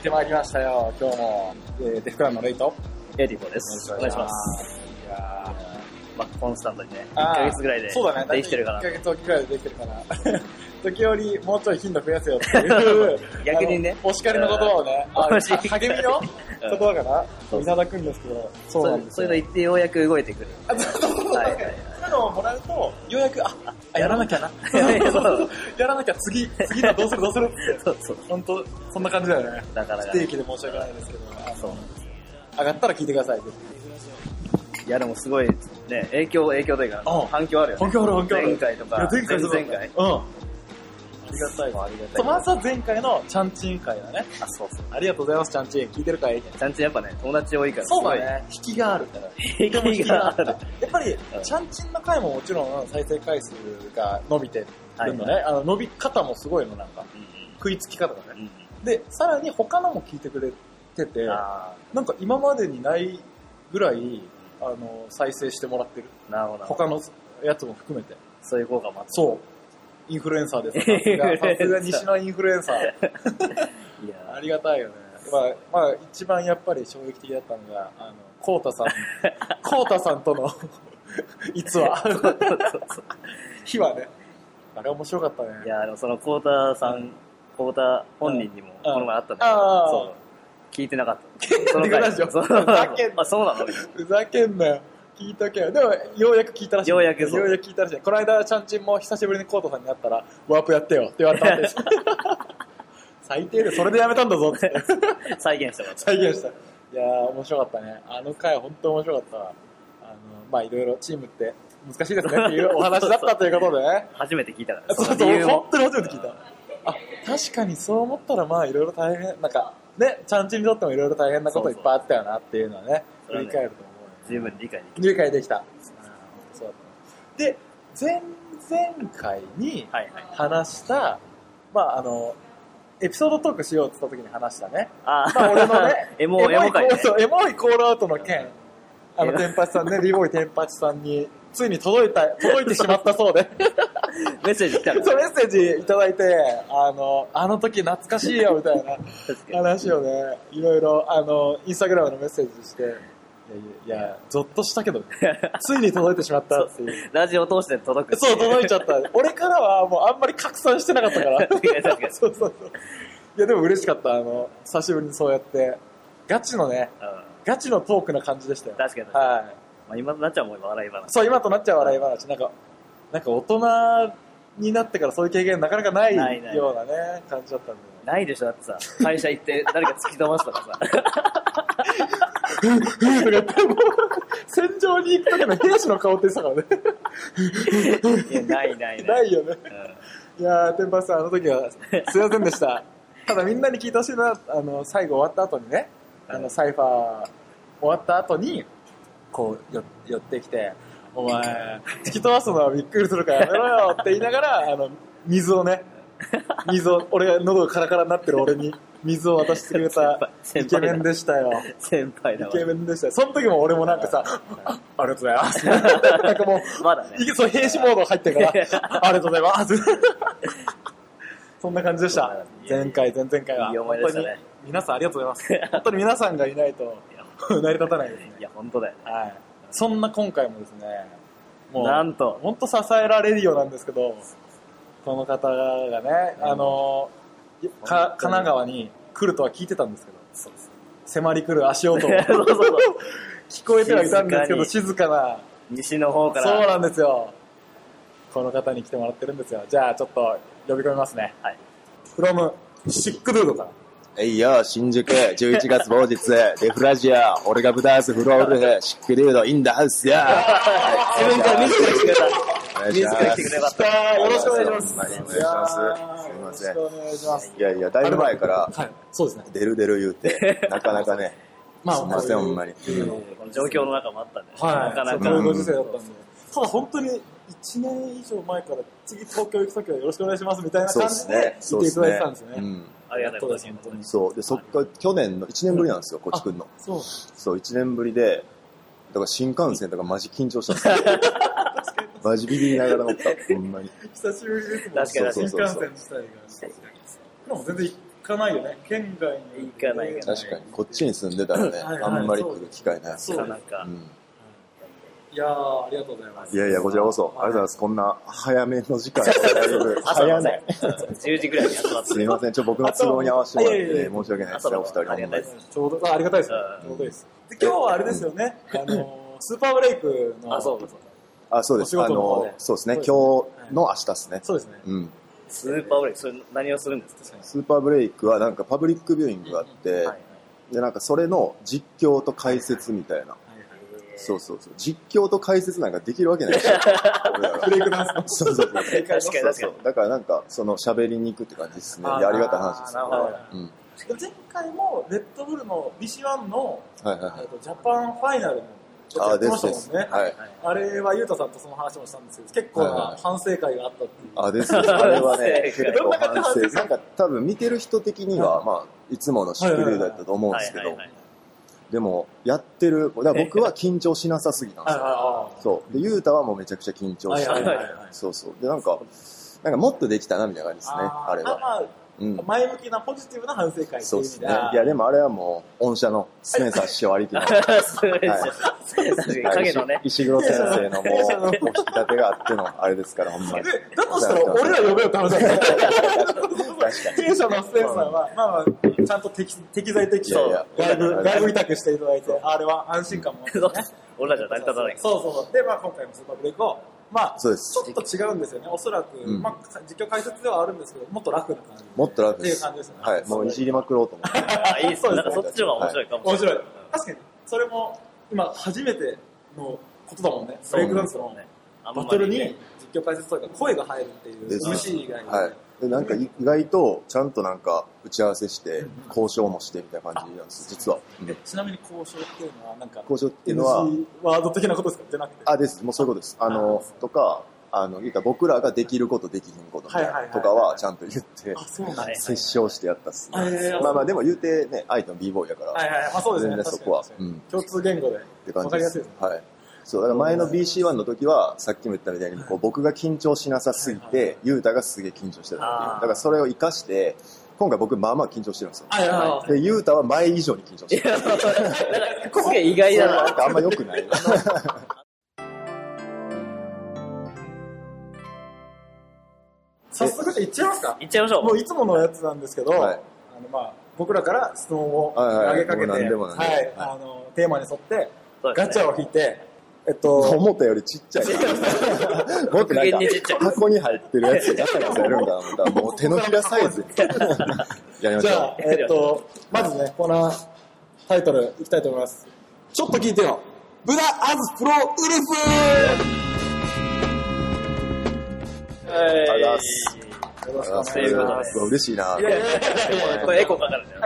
ってまいりましたよ、今日も。えー、デフクランのレイト。エリコです。お願いします。いやまあ、コンスタントにね、1ーヶ月ぐらいでそうだね、できてるかな。1ヶ月おきぐらいでできてるかな。時折、もうちょい頻度増やせよっていう。逆にねお叱りの言葉をね、励みの言葉かないただくんですけど、そうそうなんですよそういうの言ってようやく動いてくる。あそうそうそうはいういうのをもらうと、ようやく、あ、あやらなきゃな。やらなきゃ次、次のどうするどうする？って。そうそう。本当そんな感じだよね。だから不定期で申し訳ないですけど、そう。上がったら聞いてください。いや、でもすごい、ね、影響、影響というかうん、反響あるよね。反響ある反響ある前回とか、前回そうだった前回。うん。ありがたいわ。ありがたいそう、まずは前回のチャンチン会だね。あ、そうそう。ありがとうございます、チャンチン。聞いてるかい？ちゃんちんやっぱね、友達多いから、そうだね。引きがあるから。引きがある。やっぱりう、んチャンチンの回ももちろん再生回数が伸びてるのね。はいあの伸び方もすごいの、なんか。うん食いつき方がね。で、さらに他のも聞いてくれてて、あなんか今までにないぐらい、あの、再生してもらってる。ーなるほど。他のやつも含めて。そういう効果もあって。そう。インフルエンサーです。さすが、西のインフルエンサー。いやありがたいよね。まあ、まあ、一番やっぱり衝撃的だったのが、あの、コウタさん、コウタさんとの 逸話。日はね。あれ面白かったね。いや、でもその、コータさん、コータ本人にも、この前会ったんだけあど、あそう。聞いてなかった。そのラジオそうふざけんなあ、そうなのふざけんなよ。聞いとけよ。でも、ようやく聞いたらしい。ようやくそうようやく聞いたらしい。この間、ちゃんちんも久しぶりにコウタさんに会ったら、ワープやってよって言われたんです。最低で、それでやめたんだぞって。再現した。再現した。いやー、面白かったね。あの回、本当面白かったわ。あの、まあ、いろいろチームって難しいですねっていうお話だったということでね。初めて聞いたから、そうそう。本当に初めて聞いた。あ、確かにそう思ったら、まあ、いろいろ大変、なんか、ね、ちゃんちんにとってもいろいろ大変なこといっぱいあったよなっていうのはね、そうそう振り返ると。十分理解できる。理解できた。そうで、前々回にはいはい。話した、まあ、あの、エピソードトークしようって言った時に話したね。あまあ、俺のね、エモ、エモ会ね。エモいコールアウトの件、あの、エモテンパチさんね、リボイテンパチさんに、ついに届いた、届いてしまったそうで、メッセージ来たかそう、ら。メッセージいただいて、あの、あの時懐かしいよ、みたいな。話をね、いろいろ、あの、インスタグラムのメッセージして、いやいや、ゾッとしたけど、ついに届いてしまったっていう。ラジオ通して届く。そう、届いちゃった。俺からはもうあんまり拡散してなかったから。確かに確かに そうそうそう。いや、でも嬉しかった。あの、久しぶりにそうやって、ガチのね、うんガチのトークな感じでしたよ。確かに確かに。はい。まあ今となっちゃうもん笑い話。そう、今となっちゃう笑い話。なんか、なんか大人になってからそういう経験なかなかないないないようなね、感じだったんで。ないでしょ、だってさ、会社行って誰か突き飛ばすとかさ。とか言って戦場に行く時の兵士の顔って言ってたからね。いや、ないないな。ないよね。いやー、天パさん、あの時はすいませんでした。ただみんなに聞いてほしいのは、あの、最後終わった後にね、あの、サイファー終わった後に、こう、よ寄ってきて、お前、突き飛ばすのはびっくりするからやめろよって言いながら、あの、水をね、水を、俺が喉がカラカラになってる俺に水を渡してくれたイケメンでしたよ。先輩だわ。イケメンでしたよ。その時も俺もなんかさ、あありがとうございます。なんかもう、まだね。そう、兵士モード入ってるから、ありがとうございます。そんな感じでした。前回、前々回は。いい思い出したね本当に皆さんありがとうございます。本当に皆さんがいないと成り立たないですね。いや、本当だよ。はい。そんな今回もですね、もう、なんと本当支えられるようなんですけど、この方がね、あの、か神奈川に来るとは聞いてたんですけど、そうそう迫り来る足音をそうそうそう。聞こえてはいたんですけど、静静かな、西の方かそうら。なんですよ。この方に来てもらってるんですよ。じゃあちょっと呼び込みますね。はい。from シックドゥードから。えいよ、新宿、11月某日、デフラジア、俺がブダースフロール、シックリュード、インダハウスや。自分から自ら来てくれた。お願いしますよろしくお願いします。お願いします。すいません。よろしくお願いします。いやいや、だいぶ前から、はい、そうですね。出る出る言うて、なかなかね、まあすいません、ほんまに。状況の中もあったんで。はい、なかなか。ご時世だったんで。ただ本当に1年以上前から次東京行くときはよろしくお願いしますみたいなそう感じでですね。言っていただいてたんですよね。うん。ありがたいことです。そう。で、そっから、去年の1年ぶりなんですよ、こっち来んの。そう。そう、1年ぶりで、だから新幹線とかマジ緊張したんですよ。マジビビりながら乗った。ほんまに。久しぶりですもん。確かに新幹線自体が。でも全然行かないよね。県外に。行かない確かに。こっちに住んでたらね、はいはいあんまり来る機会ない。そうなかなかう。んいやー、ありがとうございます。いやいや、こちらこそ、ありがとうございます。こんな早めの時間でだいぶ早ない。10時ぐらいに集まって。すいません、ちょ、僕の都合に合わせてもらって申し訳ないですね、お二人ありがたいですちょうど、あありがたいです。ちょうどいいです。で今日はあれですよね。あの、スーパーブレイクの。あ、そうそう。あ、そうです。おあのそうですね、今日の明日ですね。そうですね。うん。スーパーブレイク、それ何をするんですか？スーパーブレイクはなんかパブリックビューイングがあって、で、なんかそれの実況と解説みたいな。そうそうそう。実況と解説なんかできるわけないでしょ。ブレイクダンスの。そうそうそう。確かに確かにだからなんか、その喋りに行くって感じですね。ありがたい話ですよ。なるほどうん。前回も、レッドブルの BC1 の、はいはいはいえっ。とジャパンファイナルの、ちょしたもんね。はい。あれは、ゆうたさんとその話もしたんですけど、結構ない反省会があったっていう。あ、ですです。あれはね、結構反省。なんか多分見てる人的には、まあ、いつものシックルーだったと思うんですけどでも、やってる、だから僕は緊張しなさすぎたんですよ。はそう。で、ゆうたはもうめちゃくちゃ緊張してそうそう。で、なんか、なんかもっとできたなみたいな感じですね、あれは。前向きなポジティブな反省会っていうそうですね。いや、でもあれはもう、御社のスペンサー師匠ありきの、すごいですよ。確かに影のね。石黒先生のもう、お引き立てがあってのあれですから、ほんまに。で、だとしたら俺ら呼べよって話だった。確かに。経営者のスペンサーは、まあまあ、ちゃんと適適材適所外部、外部委託していただいて、あれは安心感も。俺らじゃ成り立たない。そうそうそう。で、まあ今回もスーパーブレイクを、まあ、そうですちょっと違うんですよね。おそらく、うんまあ、実況解説ではあるんですけど、もっと楽な感じ。もっと楽です。っていう感じですねはい。もういじりまくろうと思って。あ、いいっすね。なんかそっちの方が面白いかも面白いうん。確かに、それも、今、初めてのことだもんね。ブレイクダンスのバトルに実況解説というか声が入るっていう、MC 以外に。はい。で、なんか意外と、ちゃんとなんか、打ち合わせして、交渉もしてみたいな感じなんです、実は。ちなみに交渉っていうのは、なんか、交渉っていうのは、ワード的なことですかじゃなくて？あ、です。もうそういうことです。あの、とか、あの、いうか僕らができることできひんこととかはちゃんと言ってあ、、そうなんです折衝してやったっすね。まあまあでも言うてね、相手の b ボーイやから、はいはいはい。まあそうですね。全然そこはうん共通言語で。って感じですわかりやすいですね。はい。そう、だから前の BC1 の時は、さっきも言ったみたいに、こう僕が緊張しなさすぎて、ユータがすげえ緊張してたっていう。だからそれを活かして、今回僕まあまあ緊張してるんですよ。で、ユータは前以上に緊張してる。なんかすげえ意外だな。なんかあんま良くない。早速じゃあ行っちゃいますか行っちゃいましょう。もういつものやつなんですけど、はいあのまあ僕らから質問をはいはい投げかけて、はいはいあのテーマに沿ってガチャを引いて、えっと、思ったよりちっちゃい。もっとなんか、箱に入ってるやつガチャガチャやるんかな思ったら、もう手のひらサイズ。やりましょじゃあ、えっと、まずね、コーナータイトルいきたいと思います。ちょっと聞いてよ。ブダアズプロウルはいありがとうございますフよろしくお願いま。です嬉しいな。いやいやいやいやこれエコーかかるんだよ。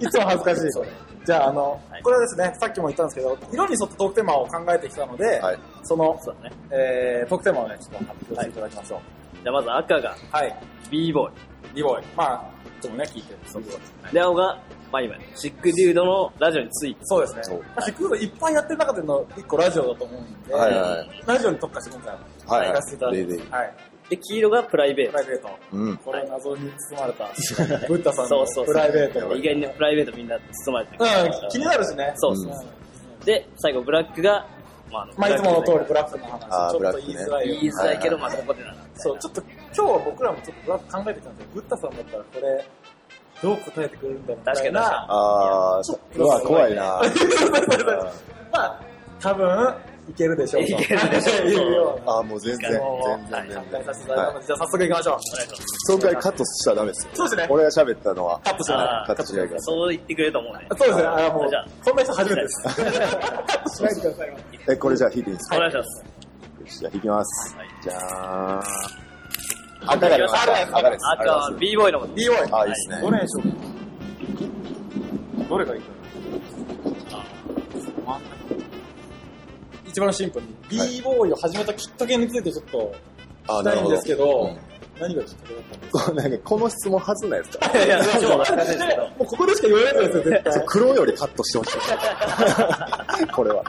いつも恥ずかしい。じゃあ、あの、はいこれはですね、さっきも言ったんですけど、色に沿ったトークテーマを考えてきたので、はいその、そうだね。えー、トークテーマをね、ちょっと発表していただきましょう。じゃあまず赤がはい。b ボーイ。リボーイ。まあ、いつもね、聞いてる。そうで、青がマイマイ。シックデュードのラジオについて。そうですねそう。まあ、シクードいっぱいやってる中での一個ラジオだと思うんで、はいはいラジオに特化して今回は、はい行かせていただきででます。はい。で、黄色がプライベート。プライベート。うん。これ謎に包まれた、ブッダさんのそうそうそうプライベート。意外にプライベートみんな包まれてる。うん、気になるしね。そうそううんで、最後ブラックが、まああの、まあ、いつもの通りブブラックの話。あーちょっと言いづらい言いづらいけど、まはいあここでなら。そう、ちょっと今日は僕らもちょっとブラック考えてきたんで。ブッダさんだったらこれ、どう答えてくれるんだろうみたい確かにな。あちょっとー、うわ、怖いな。まあ、多分、いけるでしょうと。いけるでしょう。あー、もう全然、全然、じゃあ早速行きましょう。お願いします。紹介カットしちゃダメですよ。そうですね。俺が喋ったのは、カットしない。あカットしないでください。そう言ってくれると思うね。そうですね。あもうじゃあ、そんな人初めてです。カットしないでください。え、これじゃあ弾いていいですか？お願いします。よしじゃあ弾きますはい。じゃあ、赤が出ました。赤です。赤は b ボーイのこと。B ボーイ。あ、いいですね。どれにしようか。どれがいいか一番シンプルに、はい b ボーイを始めたきっかけについてちょっとあ聞きたいんですけど、うん何がきっかけだったんですこうなんかこの質問はずな いですかいや、そう難しいですけど。もうここでしか言われないですよ、絶対。黒よりカットしてほしい。これは。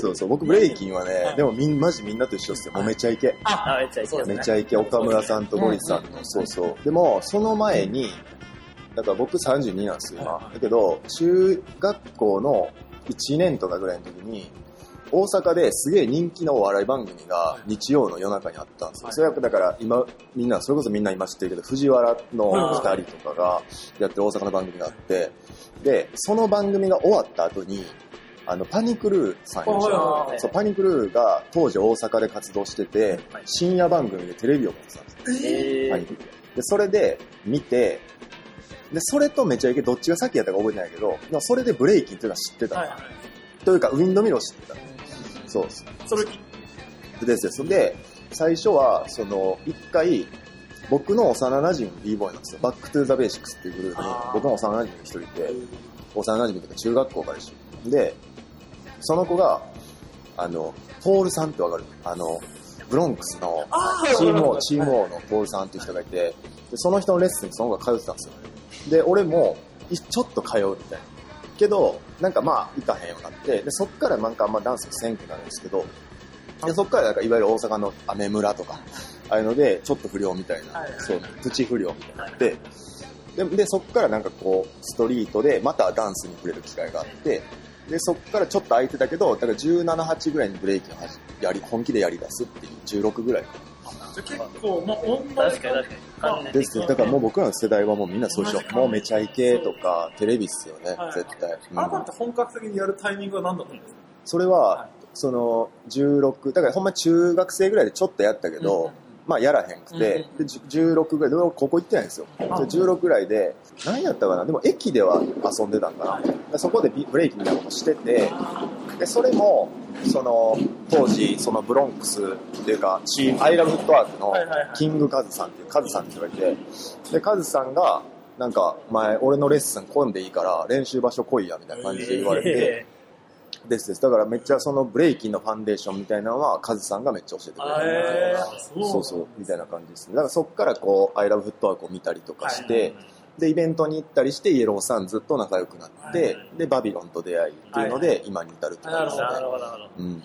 そうそう、僕ブレイキンはね、でもみん、マジみんなと一緒っすよ。もうめちゃイケ。あ、めっちゃいいですね。めちゃイケ、岡村さんとゴリさんの、そうそう。でも、その前に、だから僕32なんですよ、今。だけど、中学校の1年とかぐらいの時に、大阪ですげえ人気のお笑い番組が日曜の夜中にあったんですよ。それはだから今、みんな、それこそみんな今知ってるけど、藤原の2人とかがやってる大阪の番組があって、で、その番組が終わった後に、あの、パニクルーさんいらっしゃるはいそう、パニクルーが当時大阪で活動しててはい、深夜番組でテレビを持ってたんですよ。えーパニクルーで、それで見て、で、それとめちゃイケどっちが先やったか覚えてないけど、それでブレイキンっていうのは知ってた。はいはい。というか、 windmill を知ってた。そうそれ、ですです。で、最初は、その、一回、僕の幼馴染 b-boy なんですよ。 Back to the Basics っていうグループに僕の幼馴染の一人いて、幼馴染とか中学校から一緒。で、その子が、あの、ポールさんってわかる？あの、ブロンクスのあチーム王 O、チーム O のポールさんっていう人がいて、でその人のレッスンにその子が通ってたんですよ。で、俺も、いちょっと通うみたいな。けど、なんかまあ、行かへんようになって、で、そっからなんかあんまダンスせんくなるんですけど、でそっからなんかいわゆる大阪のアメ村とか、ああいうので、ちょっと不良みたいな、そう、プチ不良みたいになって、で、でそっからなんかこう、ストリートでまたダンスに触れる機会があって、で、そっからちょっと空いてたけど、だから17、8ぐらいにブレイキンをやり、本気でやり出すっていう、16ぐらい。結構、まあ、同じ確か。に確かですよ。だからもう僕らの世代はもうみんなそうでしょ。もうめちゃイケとか、テレビっすよね。はい、絶対。うん。あなたって本格的にやるタイミングは何だったんですか？それは、はいその、16、だからほんま中学生ぐらいでちょっとやったけど、まあやらへんくて、うんでじ16ぐらいで、俺高校行ってないんですよ。で16ぐらいで、何やったかな。でも駅では遊んでたんかな。でそこでビブレイキンみたいなことしてて、で、それも、その、当時、そのブロンクスっていうか、チーム、アイラブフットワークのキングカズさんっていう、カズさんって人がいて、で、カズさんが、なんか、前、俺のレッスン来んでいいから、練習場所来いや、みたいな感じで言われて、ですです。だからめっちゃそのブレイキンのファンデーションみたいなのは、カズさんがめっちゃ教えてくれてえー、そうそうそう、みたいな感じですね。だからそっからこう、アイラブフットワークを見たりとかして、で、イベントに行ったりして、イエローさんずっと仲良くなって、はいで、バビロンと出会いっていうので、今に至るって感じですね。なるほど、なるほど。うん。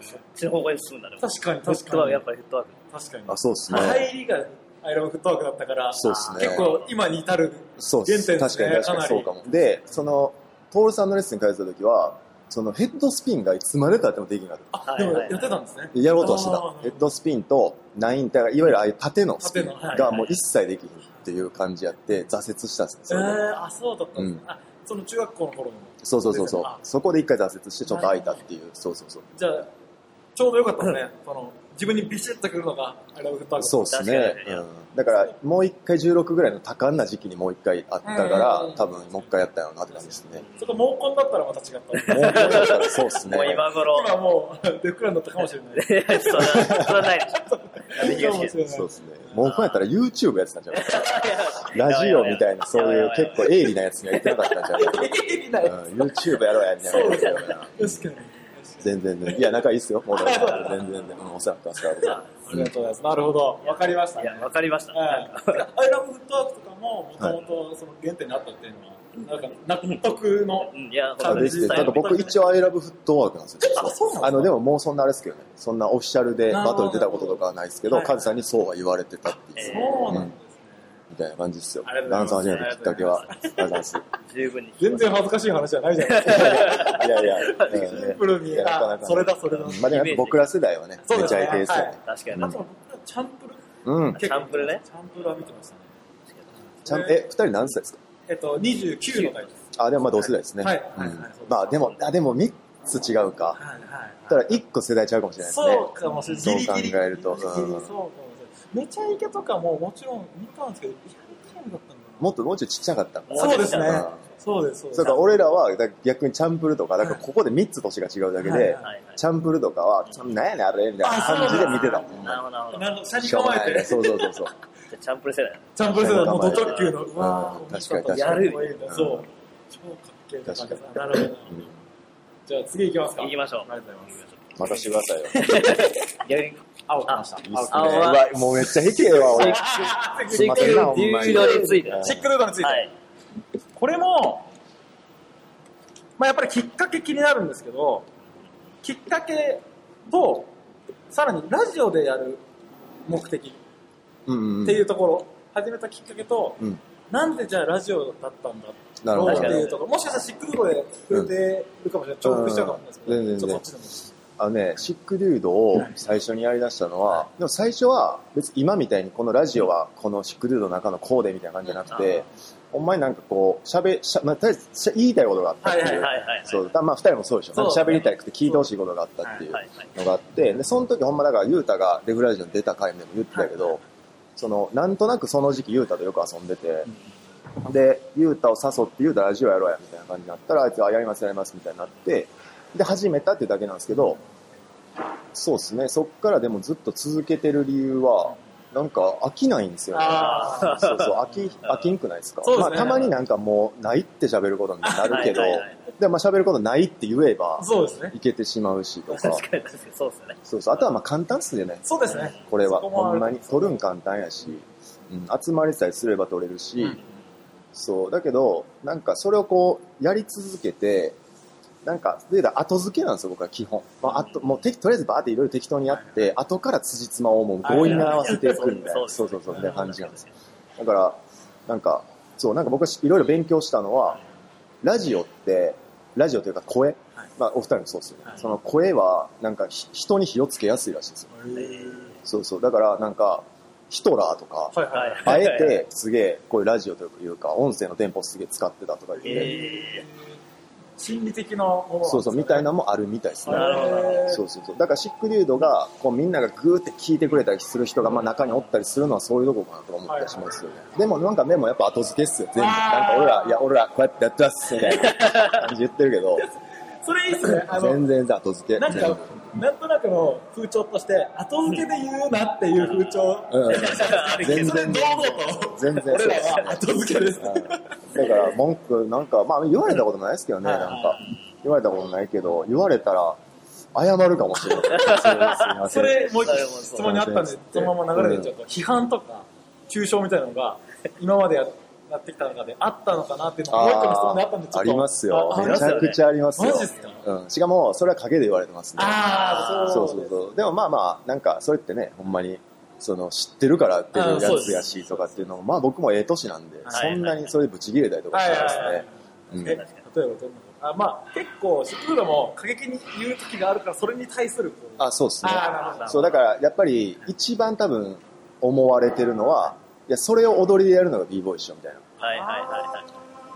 そっちの方向に進んだね。確かに確かにトワーク、やっぱりフットワーク。確かにあ、そうですね。入りがアイラブフットワークだったからそうですね。結構今に至るそうです。原点ですね確かに確かにそうかも。で、その、トールさんのレッスンに通ってた時は、そのヘッドスピンがいつまでたってもできなかった。あでもやってたんですねやろうとはしてたヘッドスピンとナインターが、いわゆるああいう縦のスピンがもう一切できひんっていう感じやって、挫折したんですよそえ。ー、あそうだったんですね、うんあその中学校の頃のそうそうそうそうあ。そこで一回挫折してちょっと空いたっていう。そうそうそう。じゃあちょうどよかったですねその 自分にビシッとくるのがアイラブフットワークそうですね。うんだから、もう一回16ぐらいの多感な時期にもう一回あったからうん、多分もう一回やったよなって感じですね。それと毛根だったらまた違ったもうこれだったらそうですねもう。今頃。今もうデフクラになったかもしれないそ それはないでしょ。そうですね。もうこうやったら YouTube やってたんじゃない？ラジオみたいな、そういう結構鋭利なやつには言ってなかったんじゃない？鋭利なやうん YouTube やろうや、みたいなやつやから。つ確かに全然ね。いや、仲いいっすよ。もう全然全然、うん、お世話になってます。ありがとうございます。なるほど。わかりました。いや、わかりました。はいアイラブフットワークとかももともとその原点にあったっていうのは、なんか納得の、うん、いや、あできて、ただ僕一応 I love フットワークなんですよ。あそうなんですかあの、でももうそんなあれですけどね。そんなオフィシャルでバトル出たこととかはないですけど、はい。カズさんにそうは言われてたっていう、そうなんですたいな感じですよダンス始めたきっかけは。十分に。全然恥ずかしい話じゃないじゃな いですか。いやいや、シンプルに、それだ、それだ。まあでもやっぱ僕ら世代はね、めちゃイケですよね。確かに。あと、僕らチャンプル？うん。チャンプルねチャンプルは見てましたね。ちゃん、え、二人何歳ですか？えっと、29の代です。あ、でもまあ同世代ですね。はいうんはいはいまあでも、あ、でも三つ違うか。はいはい。ただ一個世代ちゃうかもしれないですね。そうかもしれない。そう考えるとそうかもしれない。めちゃイケとかももちろん見たんですけど、リアルタイムだったんだもっともうちょいちっちゃかったんだな。そうですねうん。そうです、そうです。そうか、俺らはだから逆にチャンプルとか、だからここで3つ年が違うだけで。チャンプルとかは、なんやねんあれみたいな感じで見てたもん。なるほど、なるほど。なるほど、車にしょうが構えて、そうそうそうそう。じゃあチャンプル世代だ。チャンプル世代のド構えて直球の、う確かに確かにやるそう。うん超かっけえって感じですなるほど。うんじゃあ次行きますか。行きましょう。ありがとうございます。任してくださいよ。逆に、青。青はうわ、もうめっちゃ低えわ、俺。シックデュードについて。うんシックルードについて。はい。これも、まあやっぱりきっかけ気になるんですけど、きっかけと、さらにラジオでやる目的うんうん。っていうところ、始めたきっかけと、うん。なんでじゃあラジオだったんだなるほどろうって。いうところ、もしかしたらシックルードで触れてるかもしれない。重複しちゃうかもしれないですけど、うん全然ちょっとこっちでも。あのね、シックデュードを最初にやり出したのは、でも最初は別に今みたいにこのラジオはこのシックデュードの中のコーデみたいな感じじゃなくて、ほんまになんかこう、喋、しゃまあ、とりあえずしゃ言いたいことがあったっていう。そう、だまあ二人もそうでしょ。喋りたくて聞いてほしいことがあったっていう。のがあって、で、その時ほんまだから、ゆうたがデフラジオに出た回でも言ってたけど、その、なんとなくその時期ゆうたとよく遊んでて、で、ゆうたを誘ってゆうたラジオやろうやみたいな感じになったら、あいつはやりますやりますみたいになって、で、始めたってだけなんですけど、そうですね、そっからでもずっと続けてる理由は、なんか飽きないんですよね。あそうそう、飽き、飽きんくないですか？すねまあ、たまになんかもう、ないって喋ることになるけどはいはいはい、で、まあ喋ることないって言えばあ、、そうですね。いけてしまうしとか、確かに確かに、そうですね。そうそう、あとはまあ簡単っすよね。そうですね。これは、ほんまに。取るん簡単やし、うん、集まりさえすれば取れるし、うんそう、だけど、なんかそれをこう、やり続けて、なんか、で、後付けなんですよ、僕は基本。まあ、あと、もうて、とりあえずバーっていろいろ適当にやって、後から辻褄をもう強引に合わせていくみたいな、そうそうそう、みたいな感じなんですよ。だから、なんか、そう、なんか僕はいろいろ勉強したのは、ラジオって、ラジオというか声、はいまあお二人もそうですよね。はいその声は、なんかひ人に火をつけやすいらしいですよ。そうそう。だから、なんか、ヒトラーとか、はいはい。あえてすげえ、こういうラジオというか、音声のテンポすげえ使ってたとか言って、え心理的なものそうそう、みたいな。なのもあるみたいですね。そうそうそう。だからシックデュードが、こうみんながグーって聞いてくれたりする人が、まあ中におったりするのはそういうとこかなと思ったりしますよね。でもなんかでもやっぱ後付けっすよ、全部。なんか俺ら、いや俺らこうやってやってます、みたいな感じで言ってるけど、それいいっすね。あの、全然後付け。なんか、なんとなくの風潮として、後付けで言うなっていう風潮。うん。全然、堂々と、全然そう俺らは後付けです。うんだから文句なんか、まあ言われたことないですけどね、はいなんか。言われたことないけど、言われたら謝るかもしれない。すいませんそれ、もう一個質問にあったんで、そのまま流れでちょっと、批判とか、抽象みたいなのが、今までややってきた中であったのかなっていうのが、もう一個の質問であったんで、ちょっと。ありますよ。あめちゃくちゃありますよ。マジっすか？うん。しかも、それは陰で言われてますね。あーそうそうそう。でもまあまあ、なんか、それってね、ほんまに、その、知ってるからっていうやつやし、とかっていうのも、まあ僕もええ年なんで、はいそんなにそれでブチ切れたりとかはいしないですはいはいね。うんえ例えばどんなあまあ、結構、シックルードも過激に言う時があるから、それに対する。あ、そうですね。そう、だから、やっぱり、一番多分、思われてるのは、いや、それを踊りでやるのが b ボーイっしょ、みたいな。はいはいはいは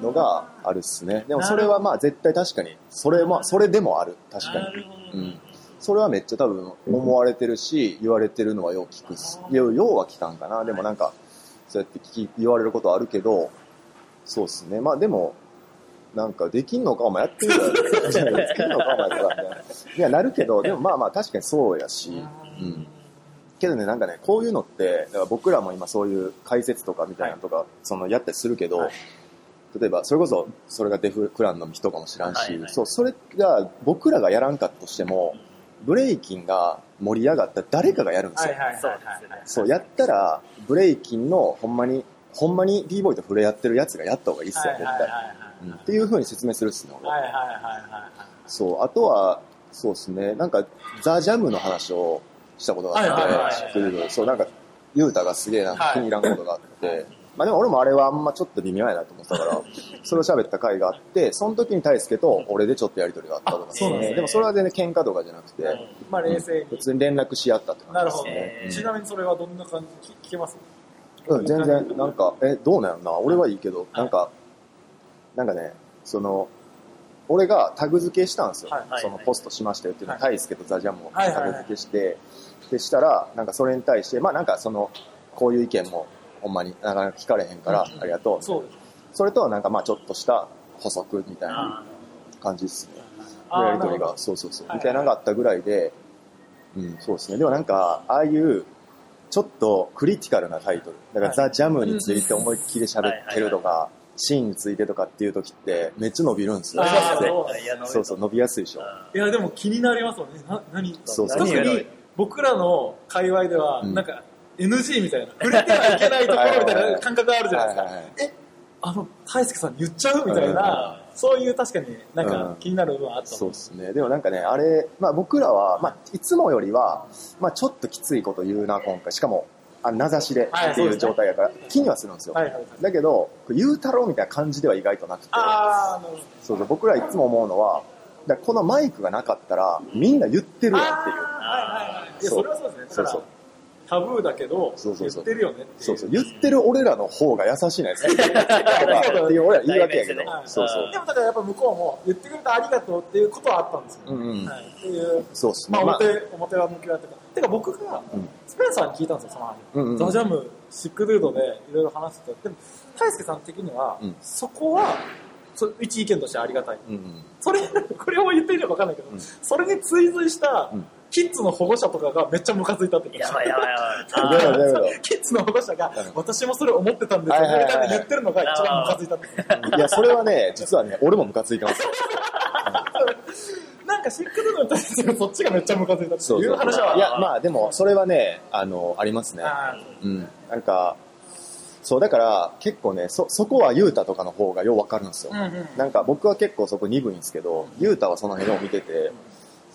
い。のがあるっすね。でもそれはまあ絶対確かに、それも、それでもある。確かに。うん。それはめっちゃ多分思われてるし、言われてるのはよう聞くっす。ようは聞かんかな。でもなんか、そうやって聞き、言われることはあるけど、そうっすね。まあでも、なんか、できんのかお前やってみろよ。できんのかお前とか、みたいな。いや、なるけど、でもまあまあ確かにそうやし、うん。けどね、なんかね、こういうのって、だから僕らも今そういう解説とかみたいなのとか、そのやったりするけど、はい。例えば、それこそ、それがデフクランの人かもしらんし、はいはい。そう、それが僕らがやらんかったとしても、ブレイキンが盛り上がったら誰かがやるんですよ。はいはいはい。そうやったら、ブレイキンのほんまに、ほんまに b ボーイと触れ合ってるやつがやった方がいいっすよ、絶対。うん。っていう風に説明するっすね、俺は。はいはいはいはいはい。そう、あとは、そうですね、なんか、ザ・ジャムの話をしたことがあって、そう、なんか、ユータがすげえなんかはい。気に入らんことがあって、まあでも俺もあれはあんまちょっと微妙やなと思ってたから、それを喋った回があって、その時に大輔と俺でちょっとやりとりがあったとか、ですね。でもそれは全然喧嘩とかじゃなくて、まあ冷静に。普。通に連絡し合ったって感じですなるほどね。。ちなみにそれはどんな感じ聞聞けます？うん、うん全然、なんか、え、どうなんやろな、俺はいいけど、なんか、なんかね、その、俺がタグ付けしたんですよ。はいはいそのポストしましたよっていうのを、はい大輔とザジャムをはいはいはいタグ付けして、でしたら、なんかそれに対して、まあなんかその、こういう意見も、ほんまになかなか聞かれへんから、うんありがとう。そう。それと、なんかまあちょっとした補足みたいなあ感じですね。やりとりが、そうそうそう、はいみたいなのがあったぐらいで、うん、そうですね。でもなんか、ああいう、ちょっとクリティカルなタイトル。だから、はいザ・ジャムについて思いっきり喋ってるとか、シーンについてとかっていう時って、めっちゃ伸びるんですよ。そうそうそう、伸びやすいでしょ。いや、でも気になりますもんね。な、何そうそう特に僕らの界隈では、うんなんか NG みたいな、触れてはいけないところみたいな感覚があるじゃないですか。え、あの、大輔さん言っちゃうみたいな、そういう確かになんか気になる部分はあったそうですね。でもなんかね、あれ、まあ僕らは、まあいつもよりは、まあちょっときついこと言うな、今回。しかも、あ名指しでっていう状態やから、気にはするんですよ。だけど、言うたろうみたいな感じでは意外となくて。そうそう僕らいつも思うのは、だこのマイクがなかったら、みんな言ってるやんっていう。あーはいはいはい。いや、それはそうですね。そうそう、タブーだけど、そうそうそう言ってるよねって。そうそう、言ってる俺らの方が優しいないですか。っていう俺ら言い訳やけど代弁してね、そうそうで。もだからやっぱ向こうも言ってくれてありがとうっていうことはあったんですよ。うんうんはい。っていう、そうっすね。まあまあ表、表は向き合ってか。てか僕がうん、スペンサーに聞いたんですよ、その話。うんうんザ・ジャム、シックドゥードでいろいろ話してて。でも、大輔さん的には、うんそこは、そ一意見としてありがたい。うんうんそれ、これを言っていいのか分かんないけど、うんそれに追随したうん、キッズの保護者とかがめっちゃムカついたって言ってやばいやばいやどうばい。い うことどういうこキッズの保護者がうん、私もそれ思ってたんですよ、はいはいはいはいみたいな言ってるのが一番ムカついたって言ってといや、それはね、実はね、俺もムカついてますよ。なんかシックドゥードに対してそっちがめっちゃムカついたってそうそううい話は。いや、まあでも、それはね、あの、ありますね。あうん。なんか、そう、だから、結構ね、そ、そこはユータとかの方がようわかるんですよ。ーうんうんなんか僕は結構そこ鈍いんですけど、ユータはその辺を見てて、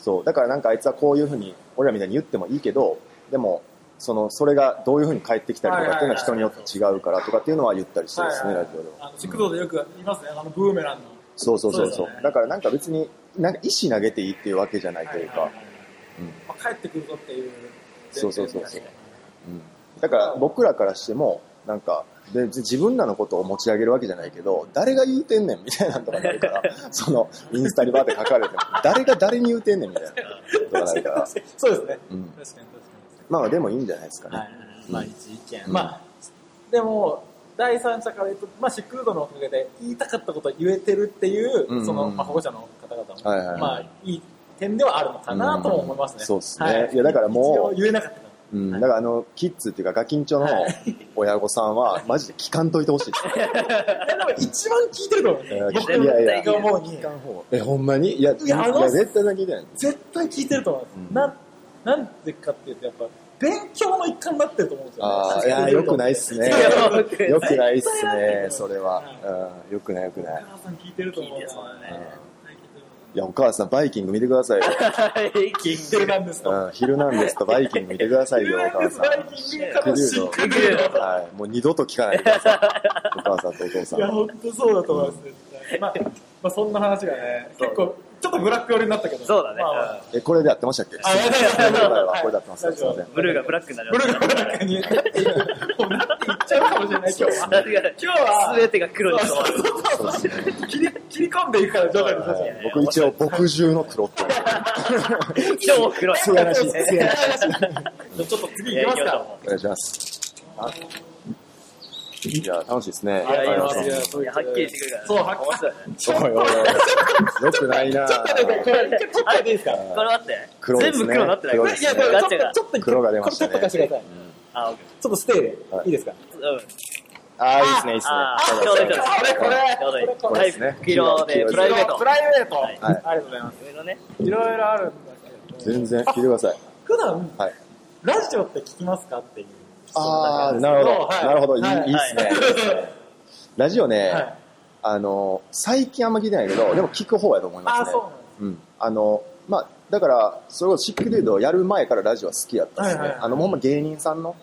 そう、だからなんかあいつはこういうふうに、俺らみたいに言ってもいいけど、でも、その、それがどういうふうに返ってきたりとかっていうのは人によって違うからとかっていうのは言ったりしてですね、はいラジオでクドでよく言いますね、あのブーメランの。そうそうそうそう。だからなんか別に、なんか石投げていいっていうわけじゃないというか、まあ、帰ってくるぞっていう。そうそうそうそう。うん。だから僕らからしても、なんか、で自分らのことを持ち上げるわけじゃないけど、誰が言うてんねんみたいなのとかなるから、その、インスタにバーって書かれても、誰が誰に言うてんねんみたいなことがなるから、そうですね。うん。確かに確かまあでもいいんじゃないですかね。い。まあ、一意見。うんまあ、でも、第三者から言うと、まあ、シックルードのおかげで言いたかったことを言えてるっていう、うんうんその、まあ、保護者の方々も、はいはいはいまあ、いい点ではあるのかなとも思いますね。うんそうですねはいやだからもう言えなかった。うん。だからあの、キッズっていうかガキンチョの親御さんは、マジで聞かんといてほしいです。一番聞いてると思うね。いや僕いやいやが思うに、え、ほんまに？いや、いいやあのや、絶対だけじゃない。絶対聞いてると思います。うんなん、なんでかっていうと、やっぱ、勉強の一環になってると思うんですよね。ああ、いや、よくないっすね。いやよくないっすねい、それは。うん、よくないよくおない。母さん聞いてると思ういや、お母さん、バイキング見てくださいよ。キン知ってるなんですと。うん、ヒルナンデスとバイキング見てくださいよ、お母さん。バイキングからシックルードはい、もう二度と聞かないでください。お母さんとお父さいや、ん。本当そうだと思います、絶対。まあ、まあ、そんな話がね、結構、ちょっとブラック寄りになったけど。そうだねえ、これでやってましたっけ？あやってました今回はこれでやってます。はいすいません。ブルーがブラックになるブルーがブラックにいっちゃうかもしれない、今日は。今日は全てが黒に染まる。切り切り込んでいくから、徐々に。僕一応、墨汁の黒って思って今日も黒 い艶なし、艶なし。じゃあちょっと次行きますか。お願いします。いや、楽しいですね。いやいやはいいやいやはっきりしてくるからそうはっきり面白いねおいおいおいよくないなちょっと待って、これ、一回取っちゃっていいですかこれ待って黒ですね全部黒になってないいや、ちょっと、ちょっと、黒が出ましたねちょっと貸してください。ちょっとステイではいいいですか？ーうんああ、いいですね、いいですねちょうどいいちょうどいいこれこれこれですね黄色でプライベートプライベート。はいありがとうございます。上のねいろいろあるんだけど。全然、聞いてください。普段、はい。ラジオって聞きますかっていうああ、んなるほど。はいなるほど。いいっすね。ラジオはいね、あの、最近あんま聞いてないけど、でも聞く方やと思いまああ、すねそう。なんです。うん。あの、まあ、だから、それをシックデュードをやる前からラジオは好きやったんですねはいはい。はいあの、ほんま芸人さんの。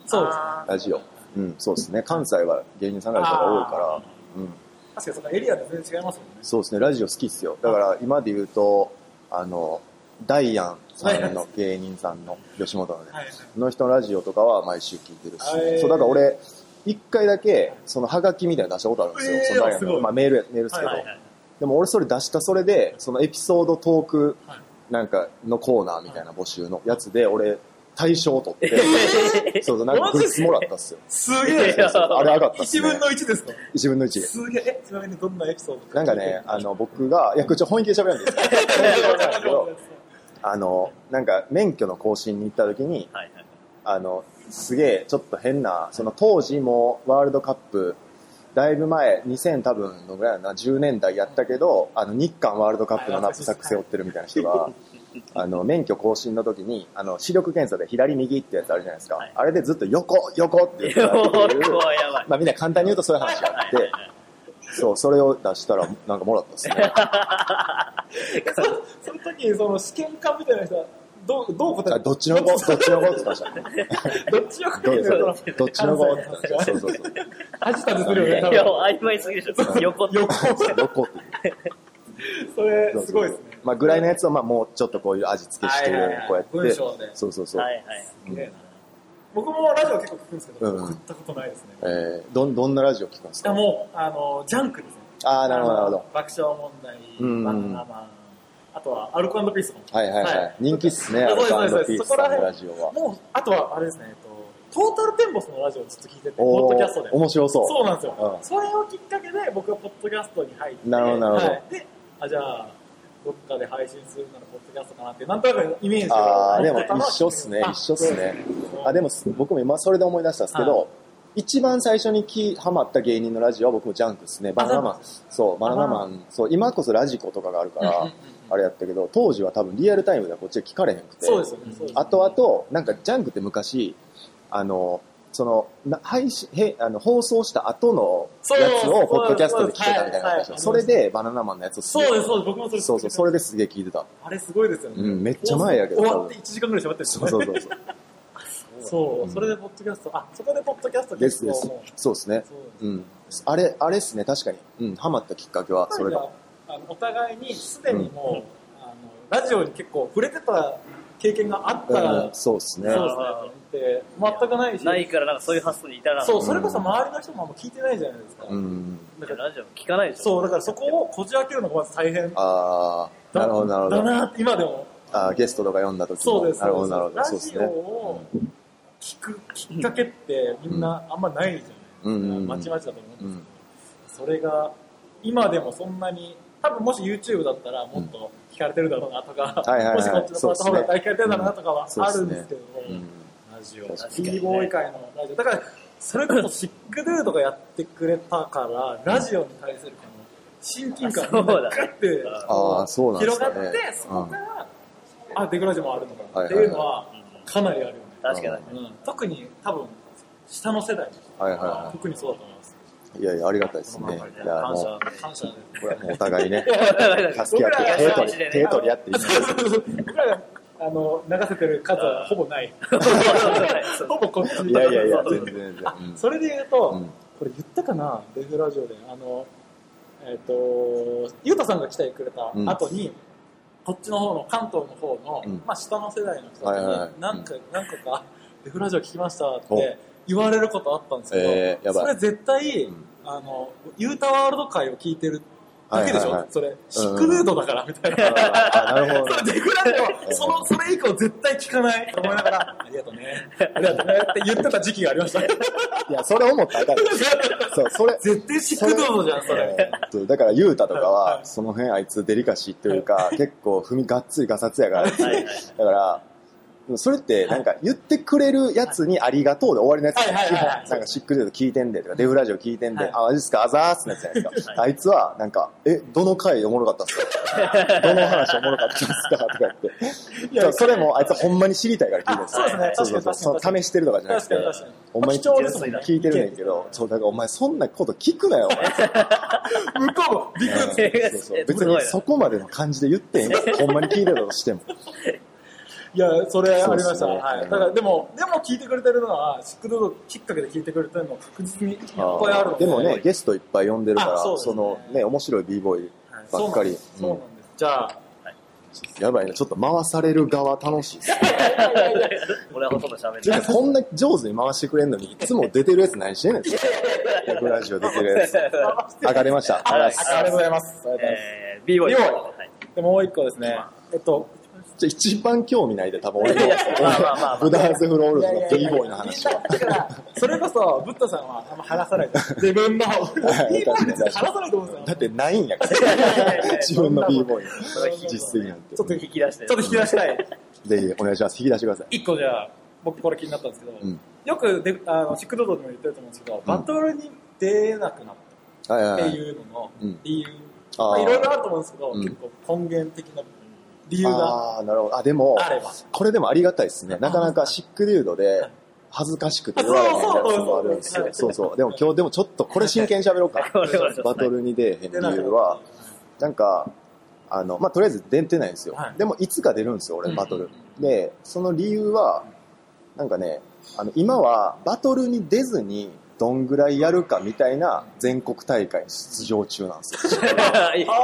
ラジオ。うん、そうですね。関西は芸人さんがやる人が多いから、うん。確かにそのエリアで全然違いますもんね。そうですね、ラジオ好きっすよ。だから今で言うと、あの、ダイアンさんの芸人さんの吉本のね、はいはい。の人のラジオとかは毎週聞いてるし、はいそう、だから俺、一回だけ、そのハガキみたいなの出したことあるんですよ。えーそのダイアンのまあメールや、メールですけど、はいはいはいでも俺それ出したそれで、そのエピソードトークはいなんかのコーナーみたいな募集のやつで、俺、大賞を取って、そうそう、なんかグッズもらったっすよ。すげえ。あれ上がったっす1ね。分の1ですか？1分の1。すげえ。え、ちなみにどんなエピソードなんかね、あの、僕が、いや、これちょっと本気で喋るんですけど、あの、なんか、免許の更新に行った時に、はいはいあの、すげえ、ちょっと変な、その当時もワールドカップだいぶ前、2000多分のぐらいやな、10年代やったけど、あの、日韓ワールドカップのナップサック背負ってるみたいな人が、あの、免許更新の時に、あの、視力検査で左右ってやつあるじゃないですか。はいあれでずっと横、横って言ってたっていう横はやばい。まあみんな簡単に言うとそういう話があって、そう、それを出したら、なんかもらったっすね。そその時、その試験官みたいな人は、どう、どう答えあどっちの子どっち？の子って言ってましたね。どっちのどう答えぞどっちの子って言ってましたそうそうそう。恥たずするよね、多いや、分。曖昧すぎでしょ。横って。横。横ってそれすごいですね。まあぐらいのやつを、まあもうちょっとこういう味付けしてはいはいはい、こうやって。でそうそうそう。はいはい。僕もラジオ結構聞くんですけど、うんうん食ったことないですね。えー、どん、どんなラジオ聞くんですか？もう、あの、ジャンクですね。ああ、なるほど、なるほど。爆笑問題、うんバナナマン、あとはアルコピースも。はいはいはい。人気っすね、アルカそうですピースさんのラジオは。もう、あとはあれですね、えっと、トータルテンボスのラジオをずっと聞いてて、ポおッドキャストで。面白そう。そうなんですよ、うんそれをきっかけで僕はポッドキャストに入って。なるほどなるほどはいで、あ、じゃあ、どっかで配信するならポッドキャストかなって、なんとなくイメージああ、でも一緒っすね、あ一緒っすね。あ、でも僕も今それで思い出したんですけど、はい一番最初にきハマった芸人のラジオは僕もジャンクですね。バナナマン。そう、バナナマン。そう、今こそ radiko とかがあるからあれやったけど、当時は多分リアルタイムではこっちで聞かれへんくて。そうですよね。あとあと、なんかジャンクって昔、あの、その、な配信、へあの放送した後のやつをポッドキャストで聞けたみたいな話それでバナナマンのやつをそうです、そうです。僕もそれそうそう、それですげえ聞いてた。あれすごいですよね。うんめっちゃ前やけど終わって1時間ぐらい喋ってるんですそうそうそうそう。そう、うんそれでポッドキャスト、あ、そこでポッドキャストですです。そうですね。そううん。あれ、あれっすね、確かに。うん、ハマったきっかけは、それが。あのお互いにすでにもう、あの、ラジオに結構触れてた経験があったら、うん、そうっすね。そうですね、全くないし、ないからなんかそういう発想に至らない。そう、それこそ周りの人もあんま聞いてないじゃないですか。うん。だからラジオ聞かないでしょ。そう、だからそこをこじ開けるのがまず大変だあー、なるほど、なるほど。だなって今でも。あーゲストとか読んだ時も。そうです。なるほど、なるほど。ラジオそうですね。を聞くきっかけってみんなあんまないじゃないまちまちだと思うんですけど、うん。それが今でもそんなに、多分もし YouTube だったらもっと聞かれてるだろうなとか、もしこっちのプラットフォームだったら聞かれてるだろうなとかはあるんですけども、うん。ラジオ、b ボーイ界のラジオ。だから、それこそシックドゥとかやってくれたから、ラジオに対するこの親近感がガッて。広がって、そこから、あ、デクラジオもあるのかはいっていうのはかなりあるよね。確かに。うん特に多分、下の世代はいはいは特にそうだと思います。い。いやいや、ありがたいですね。いや、もう、、感謝で。これはもうお互いね、確助け合って、手取り、手取り合っていいあの流せてる数はほぼない。ほぼこっちいやいやいや、全然全然。それで言うと、うんこれ言ったかな、デフラジオで。あの、えっ、と、ゆうたさんが来てくれた後に、こっちの方の、関東の方の、うん。まあ下の世代の人に、はいはい。はいなんか、何個か、デフラジオ聞きましたっおて言われることあったんですけど、えーそれ絶対、うん。あの、ユータワールド会を聞いてるだけでしょ、はいはいはい。それ、シックヌードだから、みたいな。あ、なるほど。それデフラジオ、その、それ以降絶対聞かないと思いながら、ありがとうね、ありがとうねって言ってた時期がありました。いや、それ思ったら そう、それ、絶対シックヌードじゃん、それ。えーっとだから、ユータとかはは、その辺あいつデリカシーというか、結構踏みがっつりガサツやから、だから、でもそれって、なんか言ってくれるやつにありがとうで終わりのやつはいはいはいはい。基本なんかシックデート聞いてんでとか、デフラジオ聞いてんで、はい。あ、マジっすか、あざーすのやつじゃないですか。はい。あいつは、なんか、え、どの回おもろかったっすか？どの話おもろかったっすかとか言って。いやそれもあいつほんまに知りたいから聞いてるんですよ。あそうですね。そうそう試してるとかじゃなくてほんまに聞いてるねんけど、そう、だからお前そんなこと聞くなよ、お前。向こうもびっくり別にそこまでの感じで言ってんよ。ほんまに聞いてたとしても。いや、それありました。ねはい。だから、でも、でも聞いてくれてるのは、シックヌードきっかけで聞いてくれてるの確実にいっぱいあるのでもね、ゲストいっぱい呼んでるから、あそねそのね、面白い b ボーイはいばっかり。そうなんです。そうなんですじゃあ、やばいね、ちょっと回される側楽しいっす。俺はほとんど喋っててない。かこんな上手に回してくれんのに、いつも出てるやつ何してんねん。ヤクラジオ出てるやつ。上がりました。あはいありがとうございます。ありがとうございます。えー、b ボーイ。B ボーイはいで、もう一個ですね。えっと、じゃあ一番興味ないで、多分俺のいやまあまあまあまあ ブダーズフロールズのボーイの話は。だから、それこそ、ブッダさんはあんま話さないで。自分の、話さないと思うんですよ。だってないんやから。自分の b ボーイの実績なんて。ちょっと、引き出して。ちょっと引き出したい。ぜひお願いします。引き出してください。一個じゃあ、僕これ気になったんですけど、うんよくであのシックドードでも言ってると思うんですけど、バトルに出なくなった。っていうののうん理由、いろいろあると思うんですけど、うん結構根源的な理由が？ああ、なるほど。あ、でも、あれば。これでもありがたいですね。なかなかシックデュードで、恥ずかしくて言われへんやつもあるんですよ。そうそう。でも今日でもちょっとこれ真剣に喋ろうか。バトルに出えへん理由は、なんか、あの、まあ、とりあえず出てないんですよはい。でもいつか出るんですよ、俺、うんバトル。で、その理由は、なんかね、あの、今はバトルに出ずに、どんぐらいやるかみたいな全国大会に出場中なんですよ。今、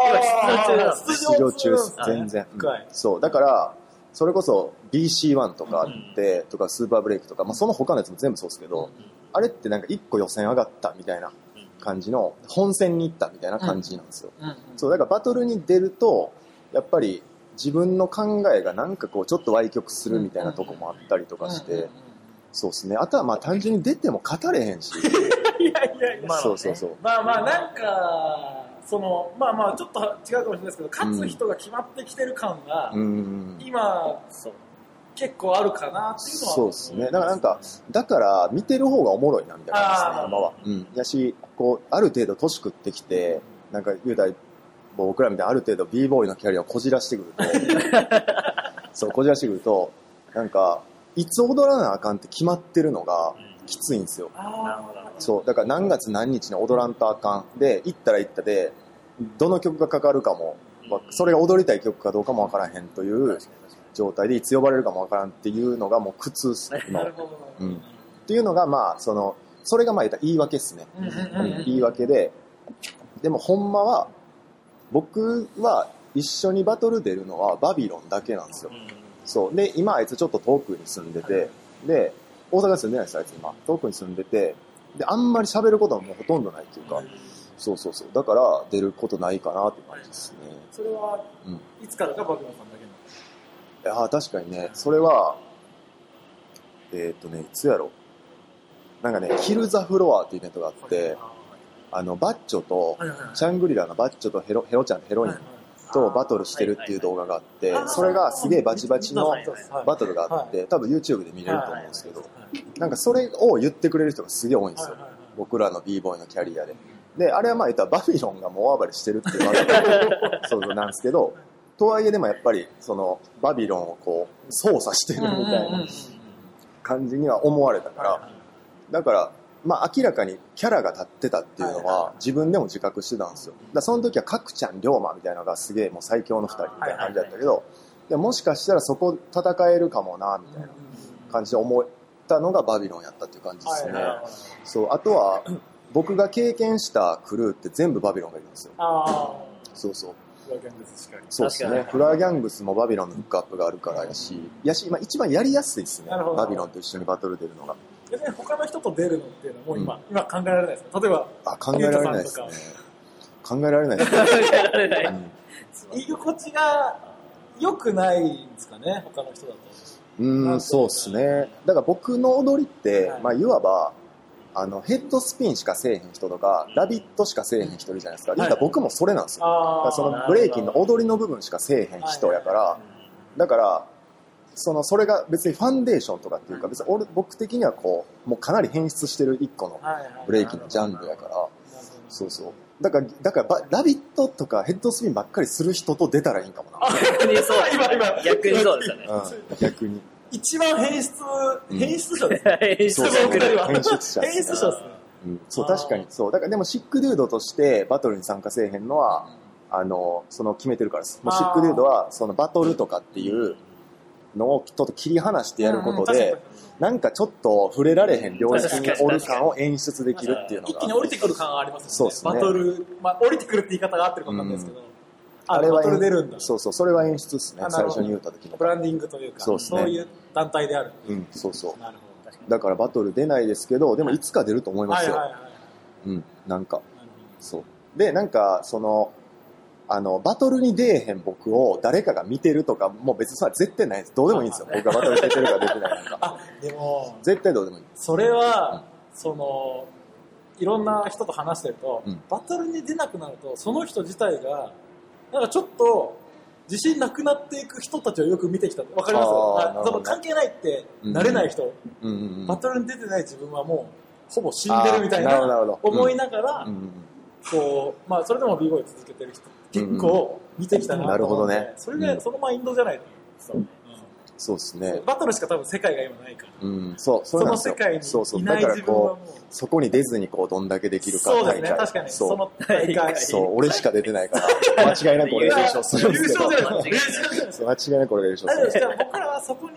出場中です。全然。うんそう、だから、それこそ BC1 とかあって、とかスーパーブレイクとか、まあ、その他のやつも全部そうですけど、あれってなんか一個予選上がったみたいな感じの、本戦に行ったみたいな感じなんですよ。うんうん。そう、だからバトルに出ると、やっぱり自分の考えがなんかこう、ちょっと歪曲するみたいなとこもあったりとかして、うんうんうんそうですね。あとはまあ単純に出ても語れへんし、いやいやいや、まあそうそうそう。まあまあなんか、その、まあまあちょっと違うかもしれないですけど、勝つ人が決まってきてる感が、うん。今、そう。結構あるかなっていうのは。そうですね。だからなんか、だから見てる方がおもろいなみたいな感じですね、は。うん。やし、こう、ある程度年食ってきて、なんか言うたら、僕らみたいなある程度 b ボーイのキャリアをこじらしてくると、そう、こじらしてくると、なんか、いつ踊らなあかんって決まってるのがきついんですよ。そう、だから何月何日に踊らんとあかん。で、行ったら行ったで、どの曲がかかるかも、まあそれが踊りたい曲かどうかもわからへんという状態で、いつ呼ばれるかもわからんっていうのがもう苦痛っすね、あ、今。なるほど。うん。っていうのが、まあ、その、それがまあ言ったら言い訳ですね。うんうんうんうん。言い訳で、でもほんまは、僕は一緒にバトル出るのはバビロンだけなんですよ。そう。で、今あいつちょっと遠くに住んでて、で、大阪に住んでないです、あいつ今。遠くに住んでて、で、あんまり喋ることはもうほとんどないっていうか、そうそうそう。だから出ることないかなって感じですね。それはうん、いつからかバグナさんだけの？いやー確かにね、それは、えーっ、とね、いつやろ。なんかね、キル・ザ・フロアっていうイベントがあって、あの、バッチョと、はいはいはいシャングリラのバッチョとヘロヘロちゃん、ヘロインとバトルしてるっていう動画があってそれがすげえバチバチのはいバトルがあって、多分 YouTube で見れると思うんですけどは、なんかそれを言ってくれる人がすげえ多いんですよ。僕らの b ボーイのキャリアで。で、あれはまあ言ったらバビロンがもう大暴れしてるっていう そうそうなんですけど、とはいえでもやっぱりそのバビロンをこう操作してるみたいなん感じには思われたから、だから、まあ明らかにキャラが立ってたっていうのは自分でも自覚してたんですよ。だその時は角ちゃん、龍馬みたいなのがすげえもう最強の二人みたいな感じだったけど、でもしかしたらそこ戦えるかもな、みたいな感じで思ったのがバビロンやったっていう感じですね。そう、あとは僕が経験したクルーって全部バビロンがいるんですよ。あそうそう。そうですねフラーギャングスもバビロンのフックアップがあるからやし、やし、まあ一番やりやすいですねバビロンと一緒にバトル出るのが。別に他の人と出るのっていうのはもう今、うん今考えられないですか例えば、あ、考えられないですね。考えられないですね。考えられない。うん居心地が良くないんですかね他の人だと。うーん、そうですね。だから僕の踊りって、はいまあ、いわば、あの、ヘッドスピンしかせえへん人とか、ラビットしかせえへん人いるじゃないですか。い言うたら僕もそれなんですよ。そのブレイキンの踊りの部分しかせえへん人やから、だから、その、それが別にファンデーションとかっていうか、別に俺、僕的にはこう、もうかなり変質してる一個のブレイキンのジャンルやから、そうそう。だから、だからば、ラビットとかヘッドスピンばっかりする人と出たらいいんかもな。逆にそう。今今逆にそうですよね。うん、逆に。一番変質、うん変質者ですね。変質者変質者ですね。うん、そう、確かに。そう。だからでもシックデュードとしてバトルに参加せえへんのは、あの、その決めてるからです。もうシックデュードは、そのバトルとかっていうのをちょっと切り離してやることで、なんかちょっと触れられへん領域におる感を演出できるっていうのが。一気に降りてくる感がありますよね。そうっすねバトル、まあ降りてくるって言い方が合ってるかわかんないですけど、ああれはバトル出るんだ。そうそう、それは演出ですね最初に言った時のブ。ランディングというか、そうっすねいう団体である。うん、そうそう。なるほど。だからバトル出ないですけど、でもいつか出ると思いますよ。はいはいはい。うん、なんか。そう。で、なんか、その、あの、バトルに出えへん僕を誰かが見てるとか、もう別にそれは絶対ないです。どうでもいいんですよ。あ僕がバトル出てるか出てないか。あ、でも、絶対どうでもいい。それは、その、いろんな人と話してると、うんバトルに出なくなると、その人自体が、なんかちょっと、自信なくなっていく人たちをよく見てきた。わかります？あーあ関係ないって、なれない人、うんうんうん。バトルに出てない自分はもう、ほぼ死んでるみたいな思いながらうんうんこう、まあ、それでも b ボーイ続けてる人、結構見てきたななるほどねと思ってそれが、うんそのマインドじゃないのそうね。そうですね。バトルしか多分世界が今ないから。うん、そう、その世界にそうそう。いないだからこ自分はもうう、そこに出ずにこう、どんだけできるかそうですね、大会確かに。そそうの大会。そう、俺しか出てないから、間違いなく俺が優勝するんですけど、優勝じゃない間違いなく俺が優勝する。じゃあ僕らはそこに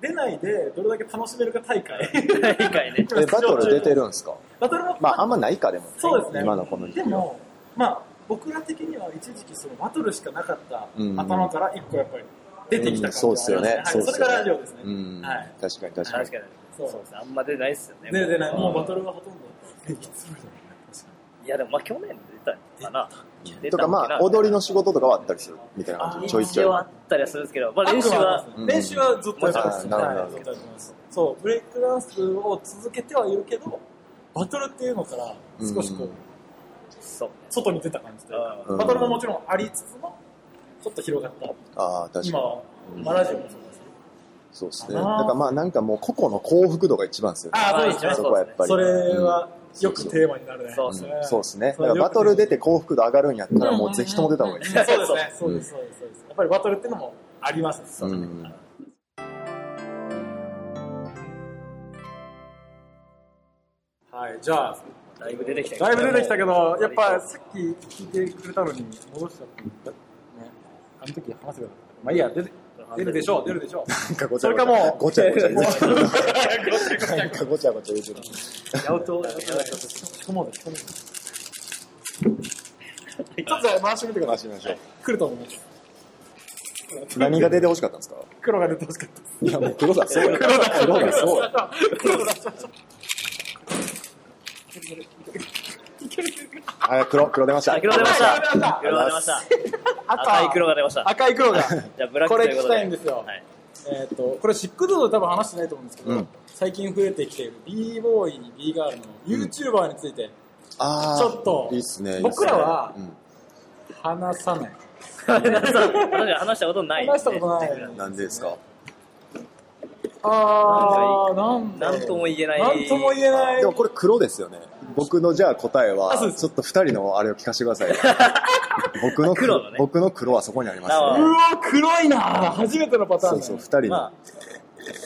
出ないで、どれだけ楽しめるか大会。大会ね。え、バトル出てるんですか？バトルも、まあ、あんまないか、でも。そうですね。今のこの時期は。でも、まあ、僕ら的には一時期そのバトルしかなかったうん頭から一個やっぱり出てきた感じがありますうんそうっすよねはいそうっすよねそれがラジオですね。うん、はい。確かに確かに。確かに。そうそうですね。あんま出ないっすよね。で、でね、もうバル。トルはほとんど。えいや、でもまあ去年出たかな。出とか、まあ、踊りの仕事とかはあったりする？みたいな感じ。ちょいち一応ょあったりはするんですけど、まあ練習は、うん練習はずっとやってます。そう、ブレイクダンスを続けてはいるけど、バトルっていうのから少しこう、うんそうね。外に出た感じで、うんバトルももちろんありつつも、ちょっと広がった。い。ああ、確かに。今は、うんまあラジオもそうだし。そうですね。だからまあ、なんかもう個々の幸福度が一番ですよね。ああ、そうですね。そこはやっぱり。それはよくテーマになるね。そううんねそうですね。だからバトル出て幸福度上がるんやったら、もうぜひとも出た方がいいですね。そうですね。そうです、そうです、そうです。やっぱりバトルっていうのもあります。そううんはい、じゃあ、だいぶ出てきただいぶ出てきたけど、やっぱさっき聞いてくれたのに戻しちゃって、ね、あの時話せばよかった。まあいいや、出て出るでしょう、出るでしょう。なんかごちゃごちゃ。それかもうごちゃごちゃ言うてる。なんかごちゃごちゃ言うてる。八百長、仕込もうぜ、仕込もうぜ。ちょっと回してみてください。回してみましょう。来ると思います。何が出てほしかったんですか黒が出てほしかった。いや、もう黒だ、そうや。黒だ、そうだ、そうあ、黒、黒出ました。あ黒出ました。黒出ました黒が出ました。赤い黒が出ました。赤い黒が。じゃあブラックことれ聞きいうことで。たいんですよ。はい。えっ、と、これシックドゥで多分話してないと思うんですけど、うん最近増えてきている b ボーイ、b ガールの YouTuber についてちょっといいっすね。僕らはうん話さない。話したことない、話したことないなんでですか？あー、ななんとも言えない。なんとも言えないで。もこれ黒ですよね。僕のじゃあ答えは、ちょっと二人のあれを聞かせてください。僕の黒のね僕の黒はそこにありますあね。うわ、黒いな初めてのパターンだそうそう、二人の。まあ、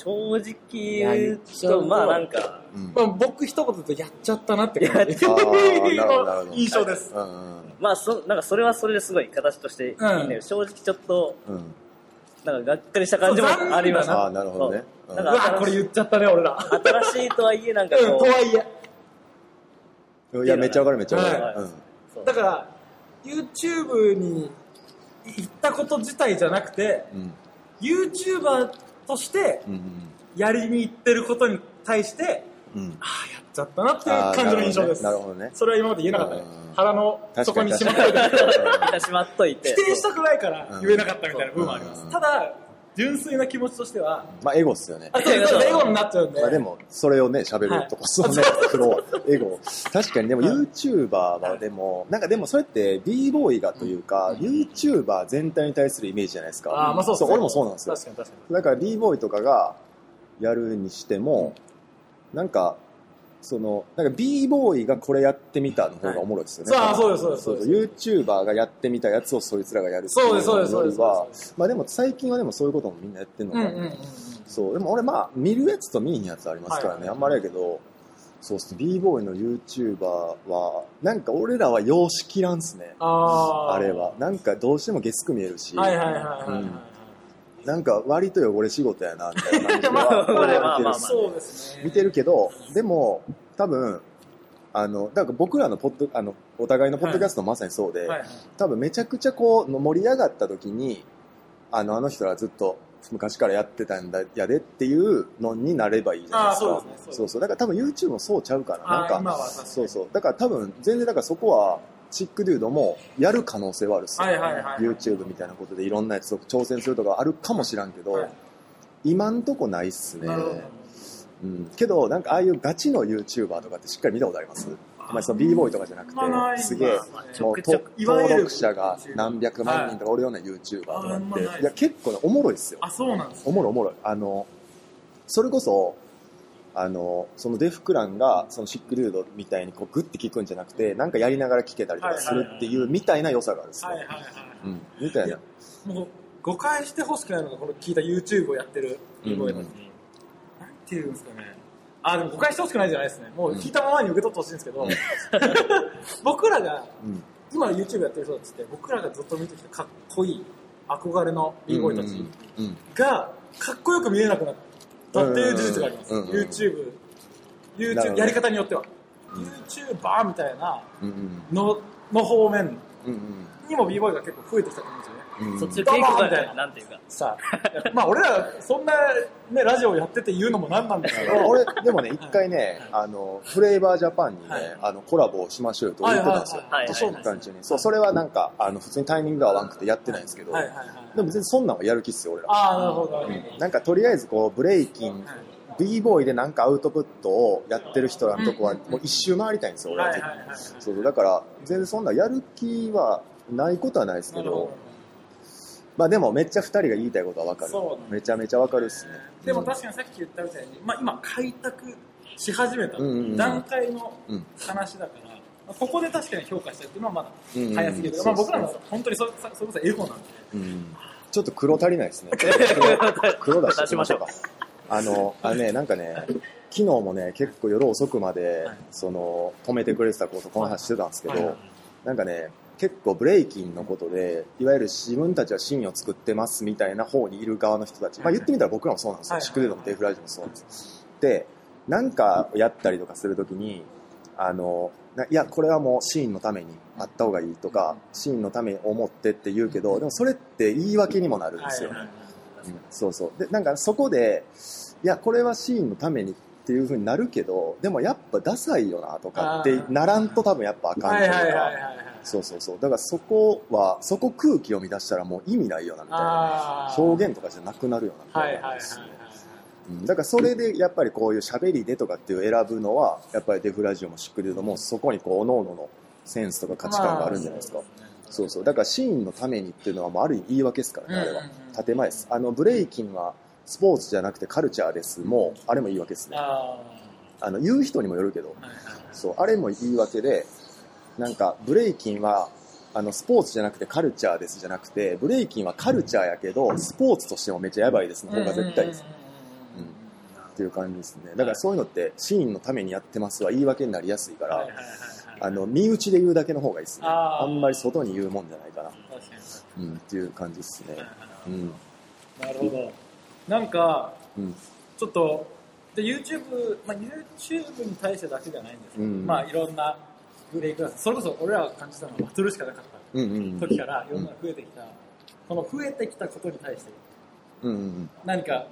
正直言うと、まあなんか、うんまあ、僕一言でやっちゃったなって感じあーなるほどなるほど印象です。うんうんまあそ、なんかそれはそれですごい形としていいんだけど、うん正直ちょっと、うん。なんかがっかりした感じもあります。あーなるほどねそううんなんかこれ言っちゃったね、俺ら。新しいとはいえ、なんかうん、ことう、はいえ。いや、めっちゃわかるめっちゃわかる。はいうんだから、YouTube に行ったこと自体じゃなくて、うん。YouTuber としてうんやりに行ってることに対して、うん。うん。ああ、やっちゃったなっていう感じの印象です。なるほどね。それは今まで言えなかったねうん。腹の底にしまっ確といて。しまっといて。否定したくないから言えなかったみたいな部分もあります。うんただ、純粋な気持ちとしては、まあ、エゴっすよね。あ、そうそう エゴになっちゃうんで。まあでも、それをね、喋るとこ、そうね、エゴ。確かに、でも、はい YouTuber はでも、なんかでも、それって b ボーイがというか、YouTuber 全体に対するイメージじゃないですか。あーまあそうですね俺もそうなんですよ。確かに確かに。だから b ボーイとかがやるにしても、なんか、その、なんか b ボーイがこれやってみたの方がおもろいですよね。はいそうそうですそうです YouTuber がやってみたやつをそいつらがやるっていそうですそうですよりはそうですまあでも最近はでもそういうこともみんなやってんのかな。うんうんうんうん。そう、でも俺まあ、見るやつと見んやつありますからね、はいあんまりやけど、そうっす、b ボーイの YouTuber は、なんか俺らは様式なんすね、あーあれは。なんかどうしても月9見えるし、はいはいはいはいはいはい。なんか割と汚れ仕事やな、みたいな感じでは。見てるけど、でも、多分、あの、だから僕らのポッド、あの、お互いのポッドキャストもまさにそうで、はいはい。多分めちゃくちゃこう、盛り上がった時に、あの、あの人らずっと昔からやってたんだ、やでっていうのになればいいじゃないですか。そうですねそうそう。だから多分 YouTube もそうちゃうから、なんか、そうそう。だから多分、全然だからそこは、チックデュードもやる可能性はあるっすよ、はいはいはい。はい YouTube みたいなことでいろんなやつを挑戦するとかあるかもしらんけど、はい。今んとこないっすね。うん、けど、なんかああいうガチの YouTuber とかってしっかり見たことあります？まあ、その b ボーイとかじゃなくて、すげえ、もう登録者が何百万人とかおるような YouTuber とかって、ない。いや、結構ね、おもろいっすよ。あ、そうなんですおもろいおもろい。あの、それこそ、あの、そのデフクランが、そのシックリュードみたいにこうグッて聞くんじゃなくて、なんかやりながら聞けたりとかするっていうみたいな良さがあるんですね。はいはいはい。うん。みたいないや。もう誤解してほしくないのがこの聞いた YouTube をやってるビーボーイたちうんに、なんていうんですかねあでも誤解してほしくないじゃないですねもう聞いたままに受け取ってほしいんですけど、僕らがうん。今 YouTube やってる人たちって僕らがずっと見てきたかっこいい憧れの b ボーイたちうん。うん。がかっこよく見えなくなったっていう事実があります、YouTube, YouTube やり方によっては、うん。YouTuber みたいな。のの方面うん。にも b ボーイが結構増えてきたと思うんですよねうん。そっちの傾向どうもみたいなが、なんていうか。さあ、まあ俺ら、そんな、ね、ラジオやってて言うのもなんなんだけど、俺、でもね、一回ね、あの、フレーバージャパンにね、はいあの、コラボしましょうよと言ってたんですよ。はいはいはいそうなんです期間中に。そう、それはなんか、あの、普通にタイミングが合わんくてやってないんですけど、はいはいはい。でも別にそんなんはやる気っすよ、俺ら。ああ、なるほど、なるほど。なんかとりあえずこう、ブレイキン、はい b ボーイでなんかアウトプットをやってる人らのとこは、もう一周回りたいんですよ、俺は。はいはいはいはい。そうだから、全然そんなやる気はないことはないですけどまあでもめっちゃ二人が言いたいことはわかるそうなん。めちゃめちゃわかるっすね。でも確かにさっき言ったみたいに、まあ今開拓し始めたうんうんうん段階のうん話だから、まあここで確かに評価したいっていうのはまだうんうん早すぎる。そうそうまあ僕らの本当にそそれこそエゴなんで。うんちょっと黒足りないですね。黒出していきましょうか。あの、あのね、なんかね、昨日もね、結構夜遅くまではい、その、止めてくれてたこと、この話してたんですけはいはいど、なんかね、結構ブレイキンのことで、いわゆる自分たちはシーンを作ってますみたいな方にいる側の人たち、まあ言ってみたら僕らもそうなんですよ。はいシクレードもデフライジもそうなんです。で、なんかやったりとかするときに、あの、ないや、これはもうシーンのためにあった方がいいとか、シーンのために思ってって言うけど、でもそれって言い訳にもなるんですよ。はいはいうんそうそう。で、なんかそこで、いや、これはシーンのためにっていう風になるけど、でもやっぱダサいよなとかってならんと多分やっぱあかんとはいはいはいか、はいはい。そうそうそう。だからそこは、そこ空気を乱したらもう意味ないよなみたいな。表現とかじゃなくなるよなみたいな。はいはいはいはい。うんだからそれでやっぱりこういう喋りでとかっていう選ぶのは、やっぱりデフラジオもシックでども、そこにこう、各々のセンスとか価値観があるんじゃないですか。そうそう。だからシーンのためにっていうのはもうある意味言い訳ですからね、あれは。建前です。あの、ブレイキンはスポーツじゃなくてカルチャーです。もう、あれも言い訳ですね。ああの、言う人にもよるけど。そう、あれも言い訳で、なんか、ブレイキンは、あの、スポーツじゃなくてカルチャーですじゃなくて、ブレイキンはカルチャーやけど、スポーツとしてもめっちゃやばいですの方が絶対です。うんっていう感じですね。だからそういうのって、シーンのためにやってますは言い訳になりやすいから、あの、身内で言うだけの方がいいですね。あんまり外に言うもんじゃないかな。うん、っていう感じですねうん。なるほど。なんか、うん。ちょっと、で、YouTube、まあ、YouTube に対してだけじゃないんですけど、うんまあ、いろんなブレイクダンス、それこそ俺らが感じたのはバトルしかなかった時から、いろんな増えてきた、この増えてきたことに対して、何か、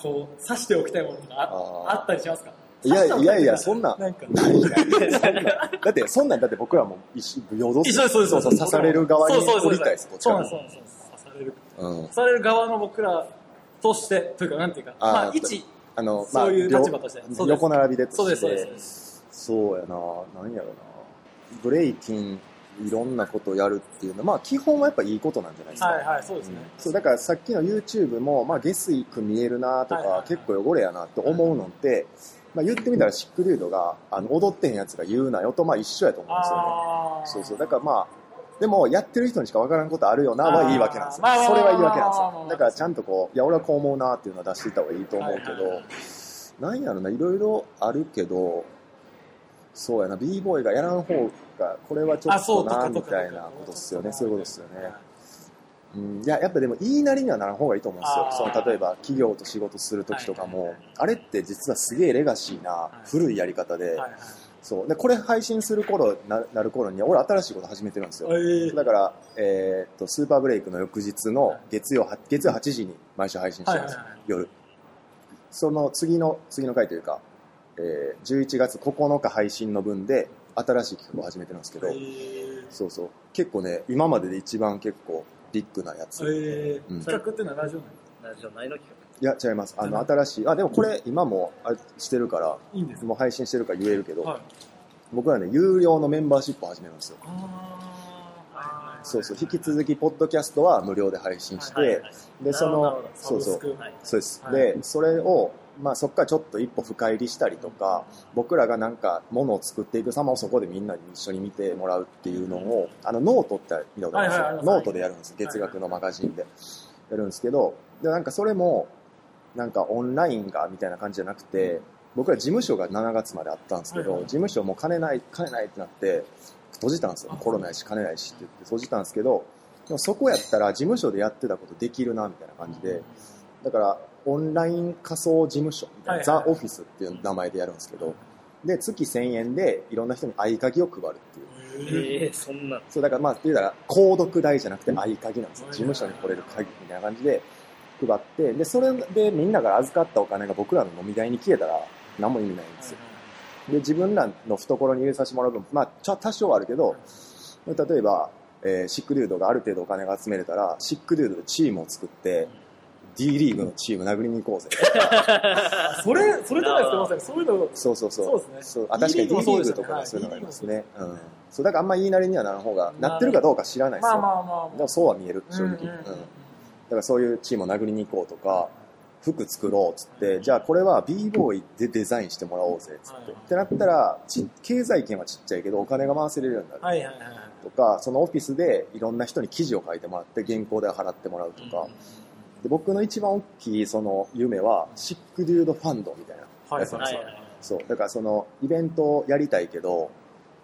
こう、刺しておきたいものとかああったりしますか？いやい。やいや、そんな。なんか、な いだって、そんなんだって僕らも一緒、平等一緒です、そうです。そうそう、刺される側にそうそうそう降りたいです、こっちそうなんです、そうなんです。刺される。うん。刺。される側の僕らとして、というか、なんていうか、あー。まあ、一、あの、そういう両立場として。そうです。横並びでとして。そうです、そうですそうやな、何やろな。ブレイキン、いろんなことをやるっていうのは、まあ基本はやっぱいいことなんじゃないですか。はいはい、そうですね。そう、だからさっきの YouTube も、まあ下水く見えるなとか、結構汚れやなって思うのって、まあ言ってみたらシックリュードが、あの、踊ってへんやつが言うなよと、まあ一緒やと思うんですよね。そうそう。だからまあ、でも、やってる人にしか分からんことあるよなはあー言い訳なんですよ。それは言い訳なんですよ。だからちゃんとこう、いや、俺はこう思うなっていうのは出していった方がいいと思うけど、なんやろな、いろいろあるけど、そうやな、b ボーイがやらん方が、これはちょあ、っとな、みたいなことっすよね。そういうことっすよね。うん、いや、やっぱでも言いなりにはならん方がいいと思うんですよその、例えば企業と仕事するときとかもあれって実はすげえレガシーな、古いやり方で、そう。で、これ配信する頃な、なる頃に、俺新しいこと始めてるんですよ。えーだから、えーっと、スーパーブレイクの翌日の月曜は、月曜8時に毎週配信してるんですよ。はいはいはい夜。その次の、次の回というか、えー11月9日配信の分で、新しい企画を始めてるんですけど、えーそうそう。結構ね、今までで一番結構ビッグなやつ。えーうん企画っていうのはラジオなのラジオ内の企いや、違います。あの、新しい、あ、でもこれ今もあれしてるから、いいんですもう配信してるから言えるけど、はい。僕はね、有料のメンバーシップを始めるんですよ。そうそう。引き続き、ポッドキャストは無料で配信して、画。はいはいで、そのそうそうはいそうです。はいで、それを、まあ、そこからちょっと一歩深入りしたりとか僕らがなんかものを作っていく様をそこでみんなに一緒に見てもらうっていうのをあのノートって見たことあす？よ、はいはいはい。ノートでやるんです月額のマガジンで。やるんですけどでなんかそれもなんかオンラインがみたいな感じじゃなくて僕ら事務所が7月まであったんですけど、はいはい。事務所もう金ない金ないってなって閉じたんですよ。コロナやし金ないしって言って閉じたんですけどでもそこやったら事務所でやってたことできるなみたいな感じで。だからオンライン仮想事務所みたいザ・オフィスっていう名前でやるんですけどで月1000円でいろんな人に合鍵を配るっていう。ええそんな。そうだからまあ言うたら購読代じゃなくて合鍵なんですよ。事務所に来れる鍵みたいな感じで配ってでそれでみんなが預かったお金が僕らの飲み代に消えたら何も意味ないんですよ。で自分らの懐に入れさせてもらう分まあちょ多少はあるけど例えば、えーシックデュードがある程度お金が集めれたらシックデュードでチームを作って D リーグのチーム殴りに行こうぜ それ、それじゃないですか、まさに。そういうの、そうそうそう。そうですねあ確かに D リーグとかはそういうのがありますね。はいうん。そう、だからあんま言いなりにはならん方が、なってるかどうか知らないですよ。まあまあまあでもそうは見える、正直。うんうん。だうんうんからそういうチームを殴りに行こうとか、服作ろうっつって、じゃあこれは b ボーイでデザインしてもらおうぜっつって。はいってなったらち、経済圏はちっちゃいけどお金が回せれるようになる。はいはいはい。とか、そのオフィスでいろんな人に記事を書いてもらって原稿で払ってもらうとか、で僕の一番大きいその夢はシックデュードファンドみたいなはいやつなんですよ。はいはい。そう。だからそのイベントをやりたいけど、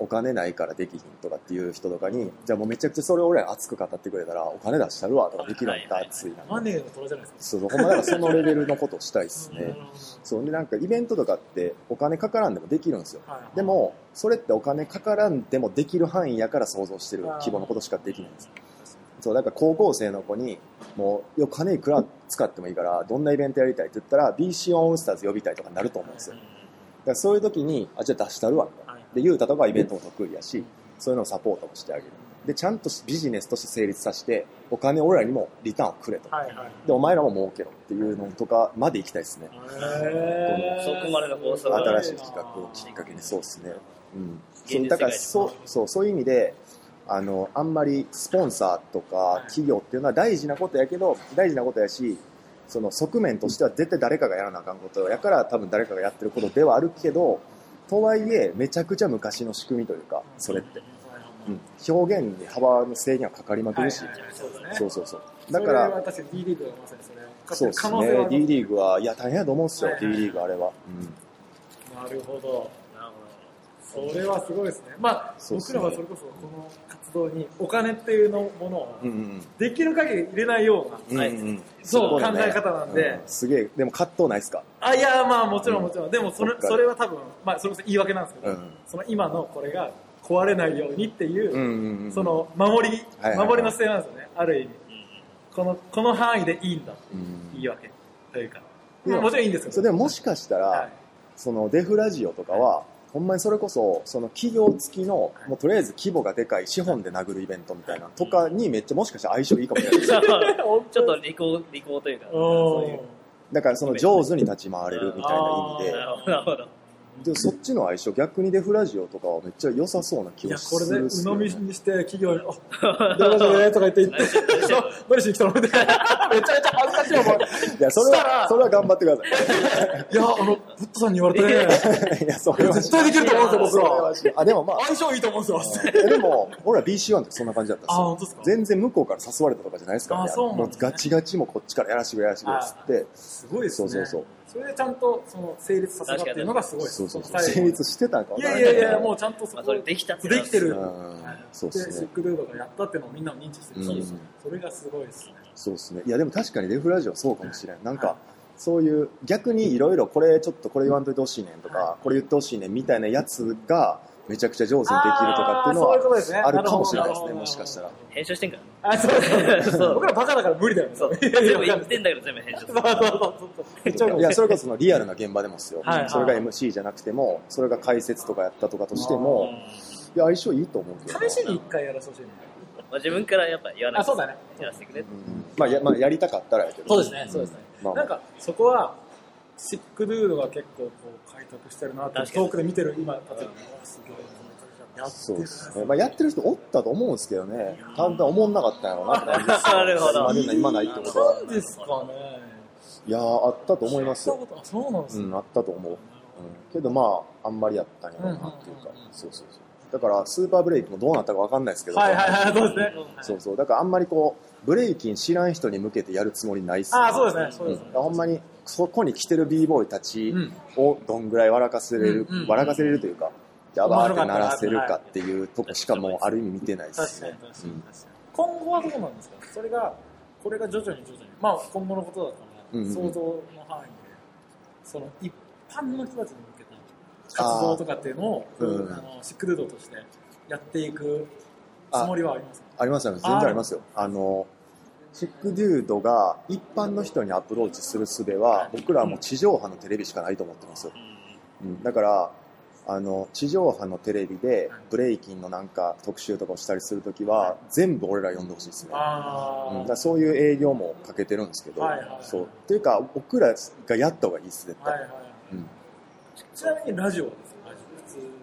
お金ないからできひんとかっていう人とかに、じゃあもうめちゃくちゃそれを俺ら熱く語ってくれたら、お金出したるわとかできるんだ、熱いな。マネーの虎じゃないですか。そう、ほんまだからそのレベルのことをしたいっすね。うんそう。で、なんかイベントとかってお金かからんでもできるんですよ。はいでも、それってお金かからんでもできる範囲やから想像してる規模のことしかできないんです。そう、だから高校生の子に、もう、よ、金いくら使ってもいいから、どんなイベントやりたいって言ったら、BC オンスターズ呼びたいとかなると思うんですよ。だからそういう時に、あ、じゃあ出したるわ、みたいな。はいで、ゆうたとかはイベントも得意やし、そういうのをサポートもしてあげる。で、ちゃんとビジネスとして成立させて、お金を俺らにもリターンをくれと。はいはい。で、お前らも儲けろっていうのとかまで行きたいですね。へこまでの新しい企画をきっかけに、そうですね。うん。そう、だから、そう、そう、そういう意味で、あの、あんまりスポンサーとか企業っていうのは大事なことやけど、大事なことやし、その側面としては絶対誰かがやらなあかんことやから多分誰かがやってることではあるけど、とはいえ、めちゃくちゃ昔の仕組みというか、それって。うん。表現に幅の制限はかかりまくるし、はいはいはいそう。そうそうそう。だから、そ D リーグはまさにそれをそうですね。り D リーグは、いや、大変やと思うんですよは、いはい D リーグあれは。うん。なるほど。それはすごいですね。まあ、僕らはそれこそこの活動にお金っていうのものをできる限り入れないような、そう考え方なんでうんすげえ、でも葛藤ないっすか？あ、いや、まあもちろんもちろん。でもそれそれは多分、まあそれこそ言い訳なんですけど、うんその今のこれが壊れないようにっていう。そ、の守り、守りの姿勢なんですよね。ある意味。この、この範囲でいいんだ。うん言い訳というか。もちろんいいんですけど。それでももしかしたら、はいそのデフラジオとかは、ほんまにそれこそ、その企業付きの、もうとりあえず規模がでかい資本で殴るイベントみたいなとかにめっちゃもしかしたら相性いいかもしれない です ちょっと利口、利口というか、そういう。だからその上手に立ち回れるみたいな意味なるほど、なるほど。で、でそっちの相性逆にデフラジオとかはめっちゃ良さそうな気いや、がすこれでるっすよね鵜呑みにして企業に、あ、電話でねとか言って言って、何しに来たのみたいな。めちゃめちゃ恥ずかしいよ、もう。いや、それは、それは頑張ってくだいや、あの、ブットさんに言われてね、さい。いや、それは絶対できると思うんですよ、僕はあ、でもまあ、相性いいと思うんですよ。えでも、俺ら BC1 ってそんな感じだったんですあ、よ。本当ですか全然向こうから誘われたとかじゃないですからもうガチガチもこっちからやらしてくれやらしてくれっつって、すごいですね。そうそうそう。それでちゃんと、その、成立させたっていうのがすごいです。そうそうそう。成立してたんかわいやいやいや、もうちゃんとそこまあ、それできたってできてる。そうっですシねックドゥードがやったっていうのをみんなも認知してるし、うんそれがすごいですね。そうですね。いや、でも確かにレフラジオそうかもしれん。なんか、そういう、逆にいろいろこれちょっとこれ言わんといてほしいねんとか、はこれ言ってほしいねんみたいなやつが、めちゃくちゃ上手にできるとかっていうのは、あるかもしれないですね、もしかしたら。編集してんかあ、そうですそう僕らバカだから無理だよね。ら。そう。全部言ってんだけど全部編集そう。そうそういや、それこそそのリアルな現場でもですよ。それが MC じゃなくても、それが解説とかやったとかとしても、いや、相性いいと思うけどな。試しに一回やらせてほしいね。まあ、自分からやっぱ言わないあ、そうだね。やらせてくれまあ、や、まあ、やりたかったらやけど。そうですね、そうですね。まあなんか、そこは、シックドゥードが結構こう開拓してるなって、遠くで見てる今、たち、すげえ。やってそうるですね。まあ、やってる人おったと思うんですけどね。ただ、思んなかったんやろうなって感じですよなるほど今ないってことは。なんですかね。いやーあったと思いますよ。あそうなんですね。うん、あったと思う。うん、けどまあ、あんまりやったんやろうなっていうか、そうそうそう。だから、スーパーブレイキンもどうなったかわかんないですけど、はいはいはい、そうですね。そうそう。だからあんまりこう、ブレイキン知らん人に向けてやるつもりないっす、ああ、そうですね。そううんですね。ほんまに、そこに来てる b ボーイたちうん。をどんぐらい笑かせれる、うんうん笑かせれるというか、やばーってならせるかっていうとこしかもうある意味見てないですね。今後はどうなんですか？それが、これが徐々に徐々に、まあ今後のことだから、想像の範囲で、その一般の人たちに向けた活動とかっていうのを、あーうん。あのシックルードとしてやっていくつもりはありますか？ありますあります。全然ありますよ。あの、シックデュードが一般の人にアプローチする術は、僕らはもう地上波のテレビしかないと思ってますよ。うん、だから、あの、地上波のテレビでブレイキンのなんか特集とかをしたりするときは、全部俺ら呼んでほしいですね。あうん、だそういう営業もかけてるんですけど、はいはいはいそう。っていうか、僕らがやった方がいいです、絶対。いはいはい。うん。いちなみにラジオはですか？ラジオ普通。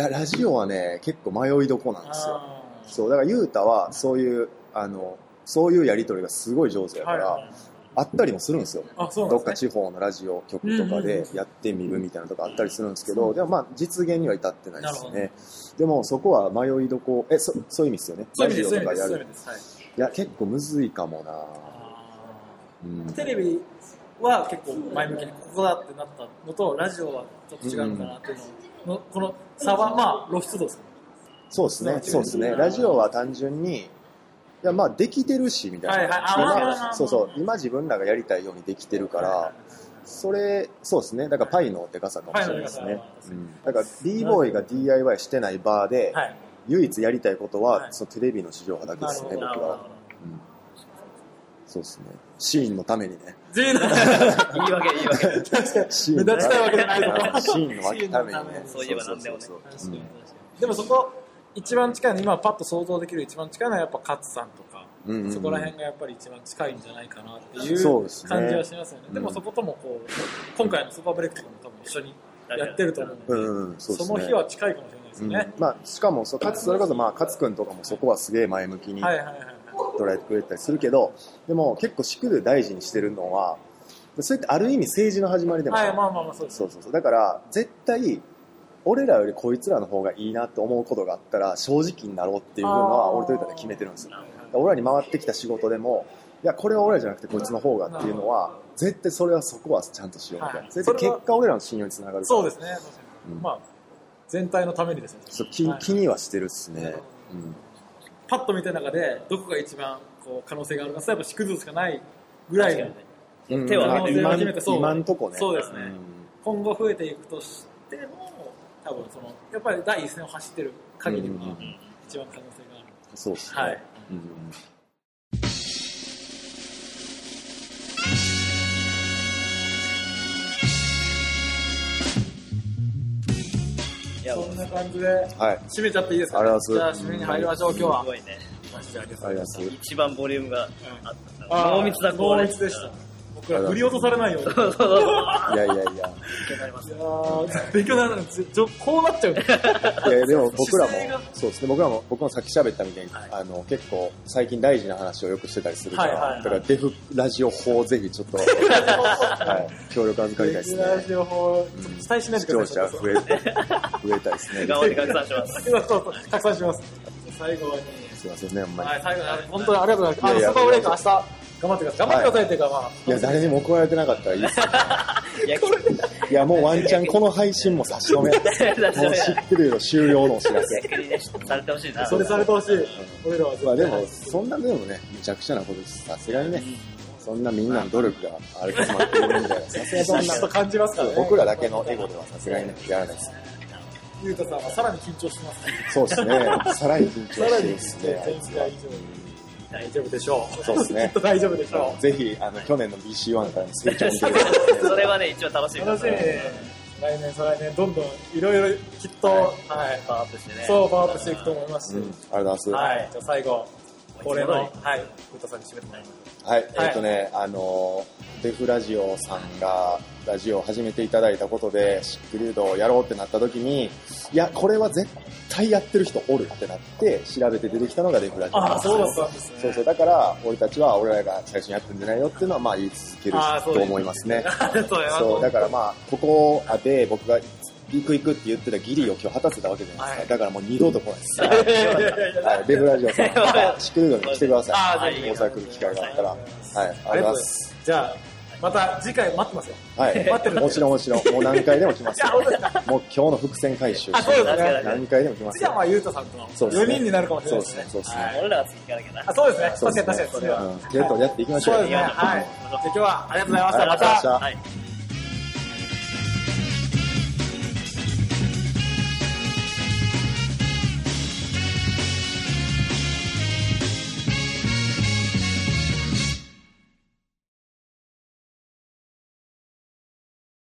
や、ラジオはね、結構迷いどこなんですよ。そう、だからユータはそういう、あの、そういうやりとりがすごい上手やから、はいはい。あったりもするんですよ。あ、そうなんどっか。地方のラジオ局とかでやってみるみたいなのとかあったりするんですけど、でもまあ実現には至ってないですね。でもそこは迷いどこ、え、そそういう意味ですよね。ラジオとかやる。いや、結構むずいかもな。あうん。ーテレビは結構前向きにここだってなったのと、ラジオはちょっと違うのかなっていうのの、この差はまあ露出度ですか？そうですね、そうですね。ラジオは単純に、いや、まあ、できてるし、みたいな。はそうそう、今自分らがやりたいようにできてるから、それ、そうですね。だからパイのでかさかもしれないですね。うん。だから b ボーイが DIY してないバーで、はい。唯一やりたいことは、はいそのテレビの市場だけですね、僕は。うん。そうですね。シーンのためにね。言い訳言い訳。たいわけじゃないぞシーンのためにね。そういえば何でもねでもそこ、一番近いの、今パッと想像できる一番近いのはやっぱ勝さんとか、うんうんうんそこら辺がやっぱり一番近いんじゃないかなっていう感じはしますよね。うんでもそこともこう、今回のスーパーブレイクとかも多分一緒にやってると思うので、うんうん、そうですね。その日は近いかもしれないですうんね。まあ、しかもそう、かつ、それこそ、まあ、勝くんとかもそこはすげえ前向きに。捉えてくれたりするけど、でも結構シクル大事にしてるのは、それってある意味政治の始まりでもまあまあまあそうです。そうそうそう。だから、絶対、俺らよりこいつらの方がいいなって思うことがあったら、正直になろうっていうのは、俺と言ったら決めてるんですよ。俺らに回ってきた仕事でも、いや、これは俺らじゃなくてこいつの方がっていうのは、絶対それはそこはちゃんとしようみたいな。はいそれで結果俺らの信用につながるから。そうですね。うんまあ、全体のためにですね。そう気はい気にはしてるっすね。うんパッと見た中で、どこが一番こう可能性があるか、やっぱシクズしかないぐらいの確かにね手をまあ挙げて今今んとこね。そうですねん今後増えていくとしても、多分その、やっぱり第一線を走ってる限りはうんうんうん、一番可能性がある。そうっすね。はい。うんそんな感じで、はい。締めちゃっていいですか？ありがとうじゃあ締めに入りましょう、今日はす。ごいね。マジでありがとうございます。一番ボリュームがあった。濃密なこう濃密でした。僕ら振り落とされないように。いそうそうそう。いやいやいや。勉強になりますやー勉強にならないちょこうなっちゃうね。いやでも僕らもそうですね、僕らも、僕もさっき喋ったみたいに、はいあの、結構最近大事な話をよくしてたりするから、はいはいはいだからデフラジオ法をぜひちょっと、はい、協力預かりたいですね。ラジオ法、期待しない視でください。聴者増え、増えたいですね。頑張って拡散します。そうそうそう拡散します。最後に、すいませんね、ほんまに。はい、最後に、本当にありがとうございます。いやいやスーパーブレイク明日、頑張ってください。頑張ってくださいっていうか、まあ、いや、誰にも怒られてなかったらいいです。いや、いや、もうワンチャンこの配信も差し止め。もう知ってるよ、終了のお知らせ。逆にね、されてほしいな。それされてほしい。俺らはまあでも、そんなでもね、むちゃくちゃなことです。さすがにね、そんなみんなの努力があれ詰まってるんで、さすがにそんな感じますからね。僕らだけのエゴではさすがにね、やらないです。ゆうたさんはさらに緊張してますね。そうですね。さらに緊張してるですね、前回以上に大丈夫でしょう。そうですね きっと大丈夫でしょぜひ、あの、去年の BC1 からの成長を見てください。それはね、一番楽しみう。楽しみ。来年、再来年、どんどんいろいろきっと、はい。パワーアップしてね。そう、パワーアップしていくと思いますし。うん、ありがとうございます。はい。じゃあ最後、恒例の、ははい。ふうたさんに締めてもらいます。はい、えっ、とね、あの、デフラジオさんがラジオを始めていただいたことで、シックリュードをやろうってなった時に、いや、これは絶対やってる人おるってなって、調べて出てきたのがデフラジオなんですよそうだったんですね。そうそう、だから、俺たちは俺らが最初にやってるんじゃないよっていうのは、まあ言い続けると思いますね。そう、だからまあ、ここで僕が行く行くって言ってたギリを今日果たせたわけじゃないですか。はいだからもう二度と来ないです。はい、デブラジオさん、またシックルードに来てください。大阪来る機会があったら。はい、ありがとうございます。じゃあ、また次回待ってますよ。はい、待ってるもちろんもちろん、もう何回でも来ます。もう今日の伏線回収 あそうですね何回でも来ますよ次はま。あ、ゆうとさんとそうですね4人になるかもしれないですね。そうですねはい俺らが次行かなきゃな。あ、そうですね。そう確かにですね確かにそれは。うん、ゲットでやっていきましょう。そうですね。はい。じゃあ今日はありがとうございました。またたはい。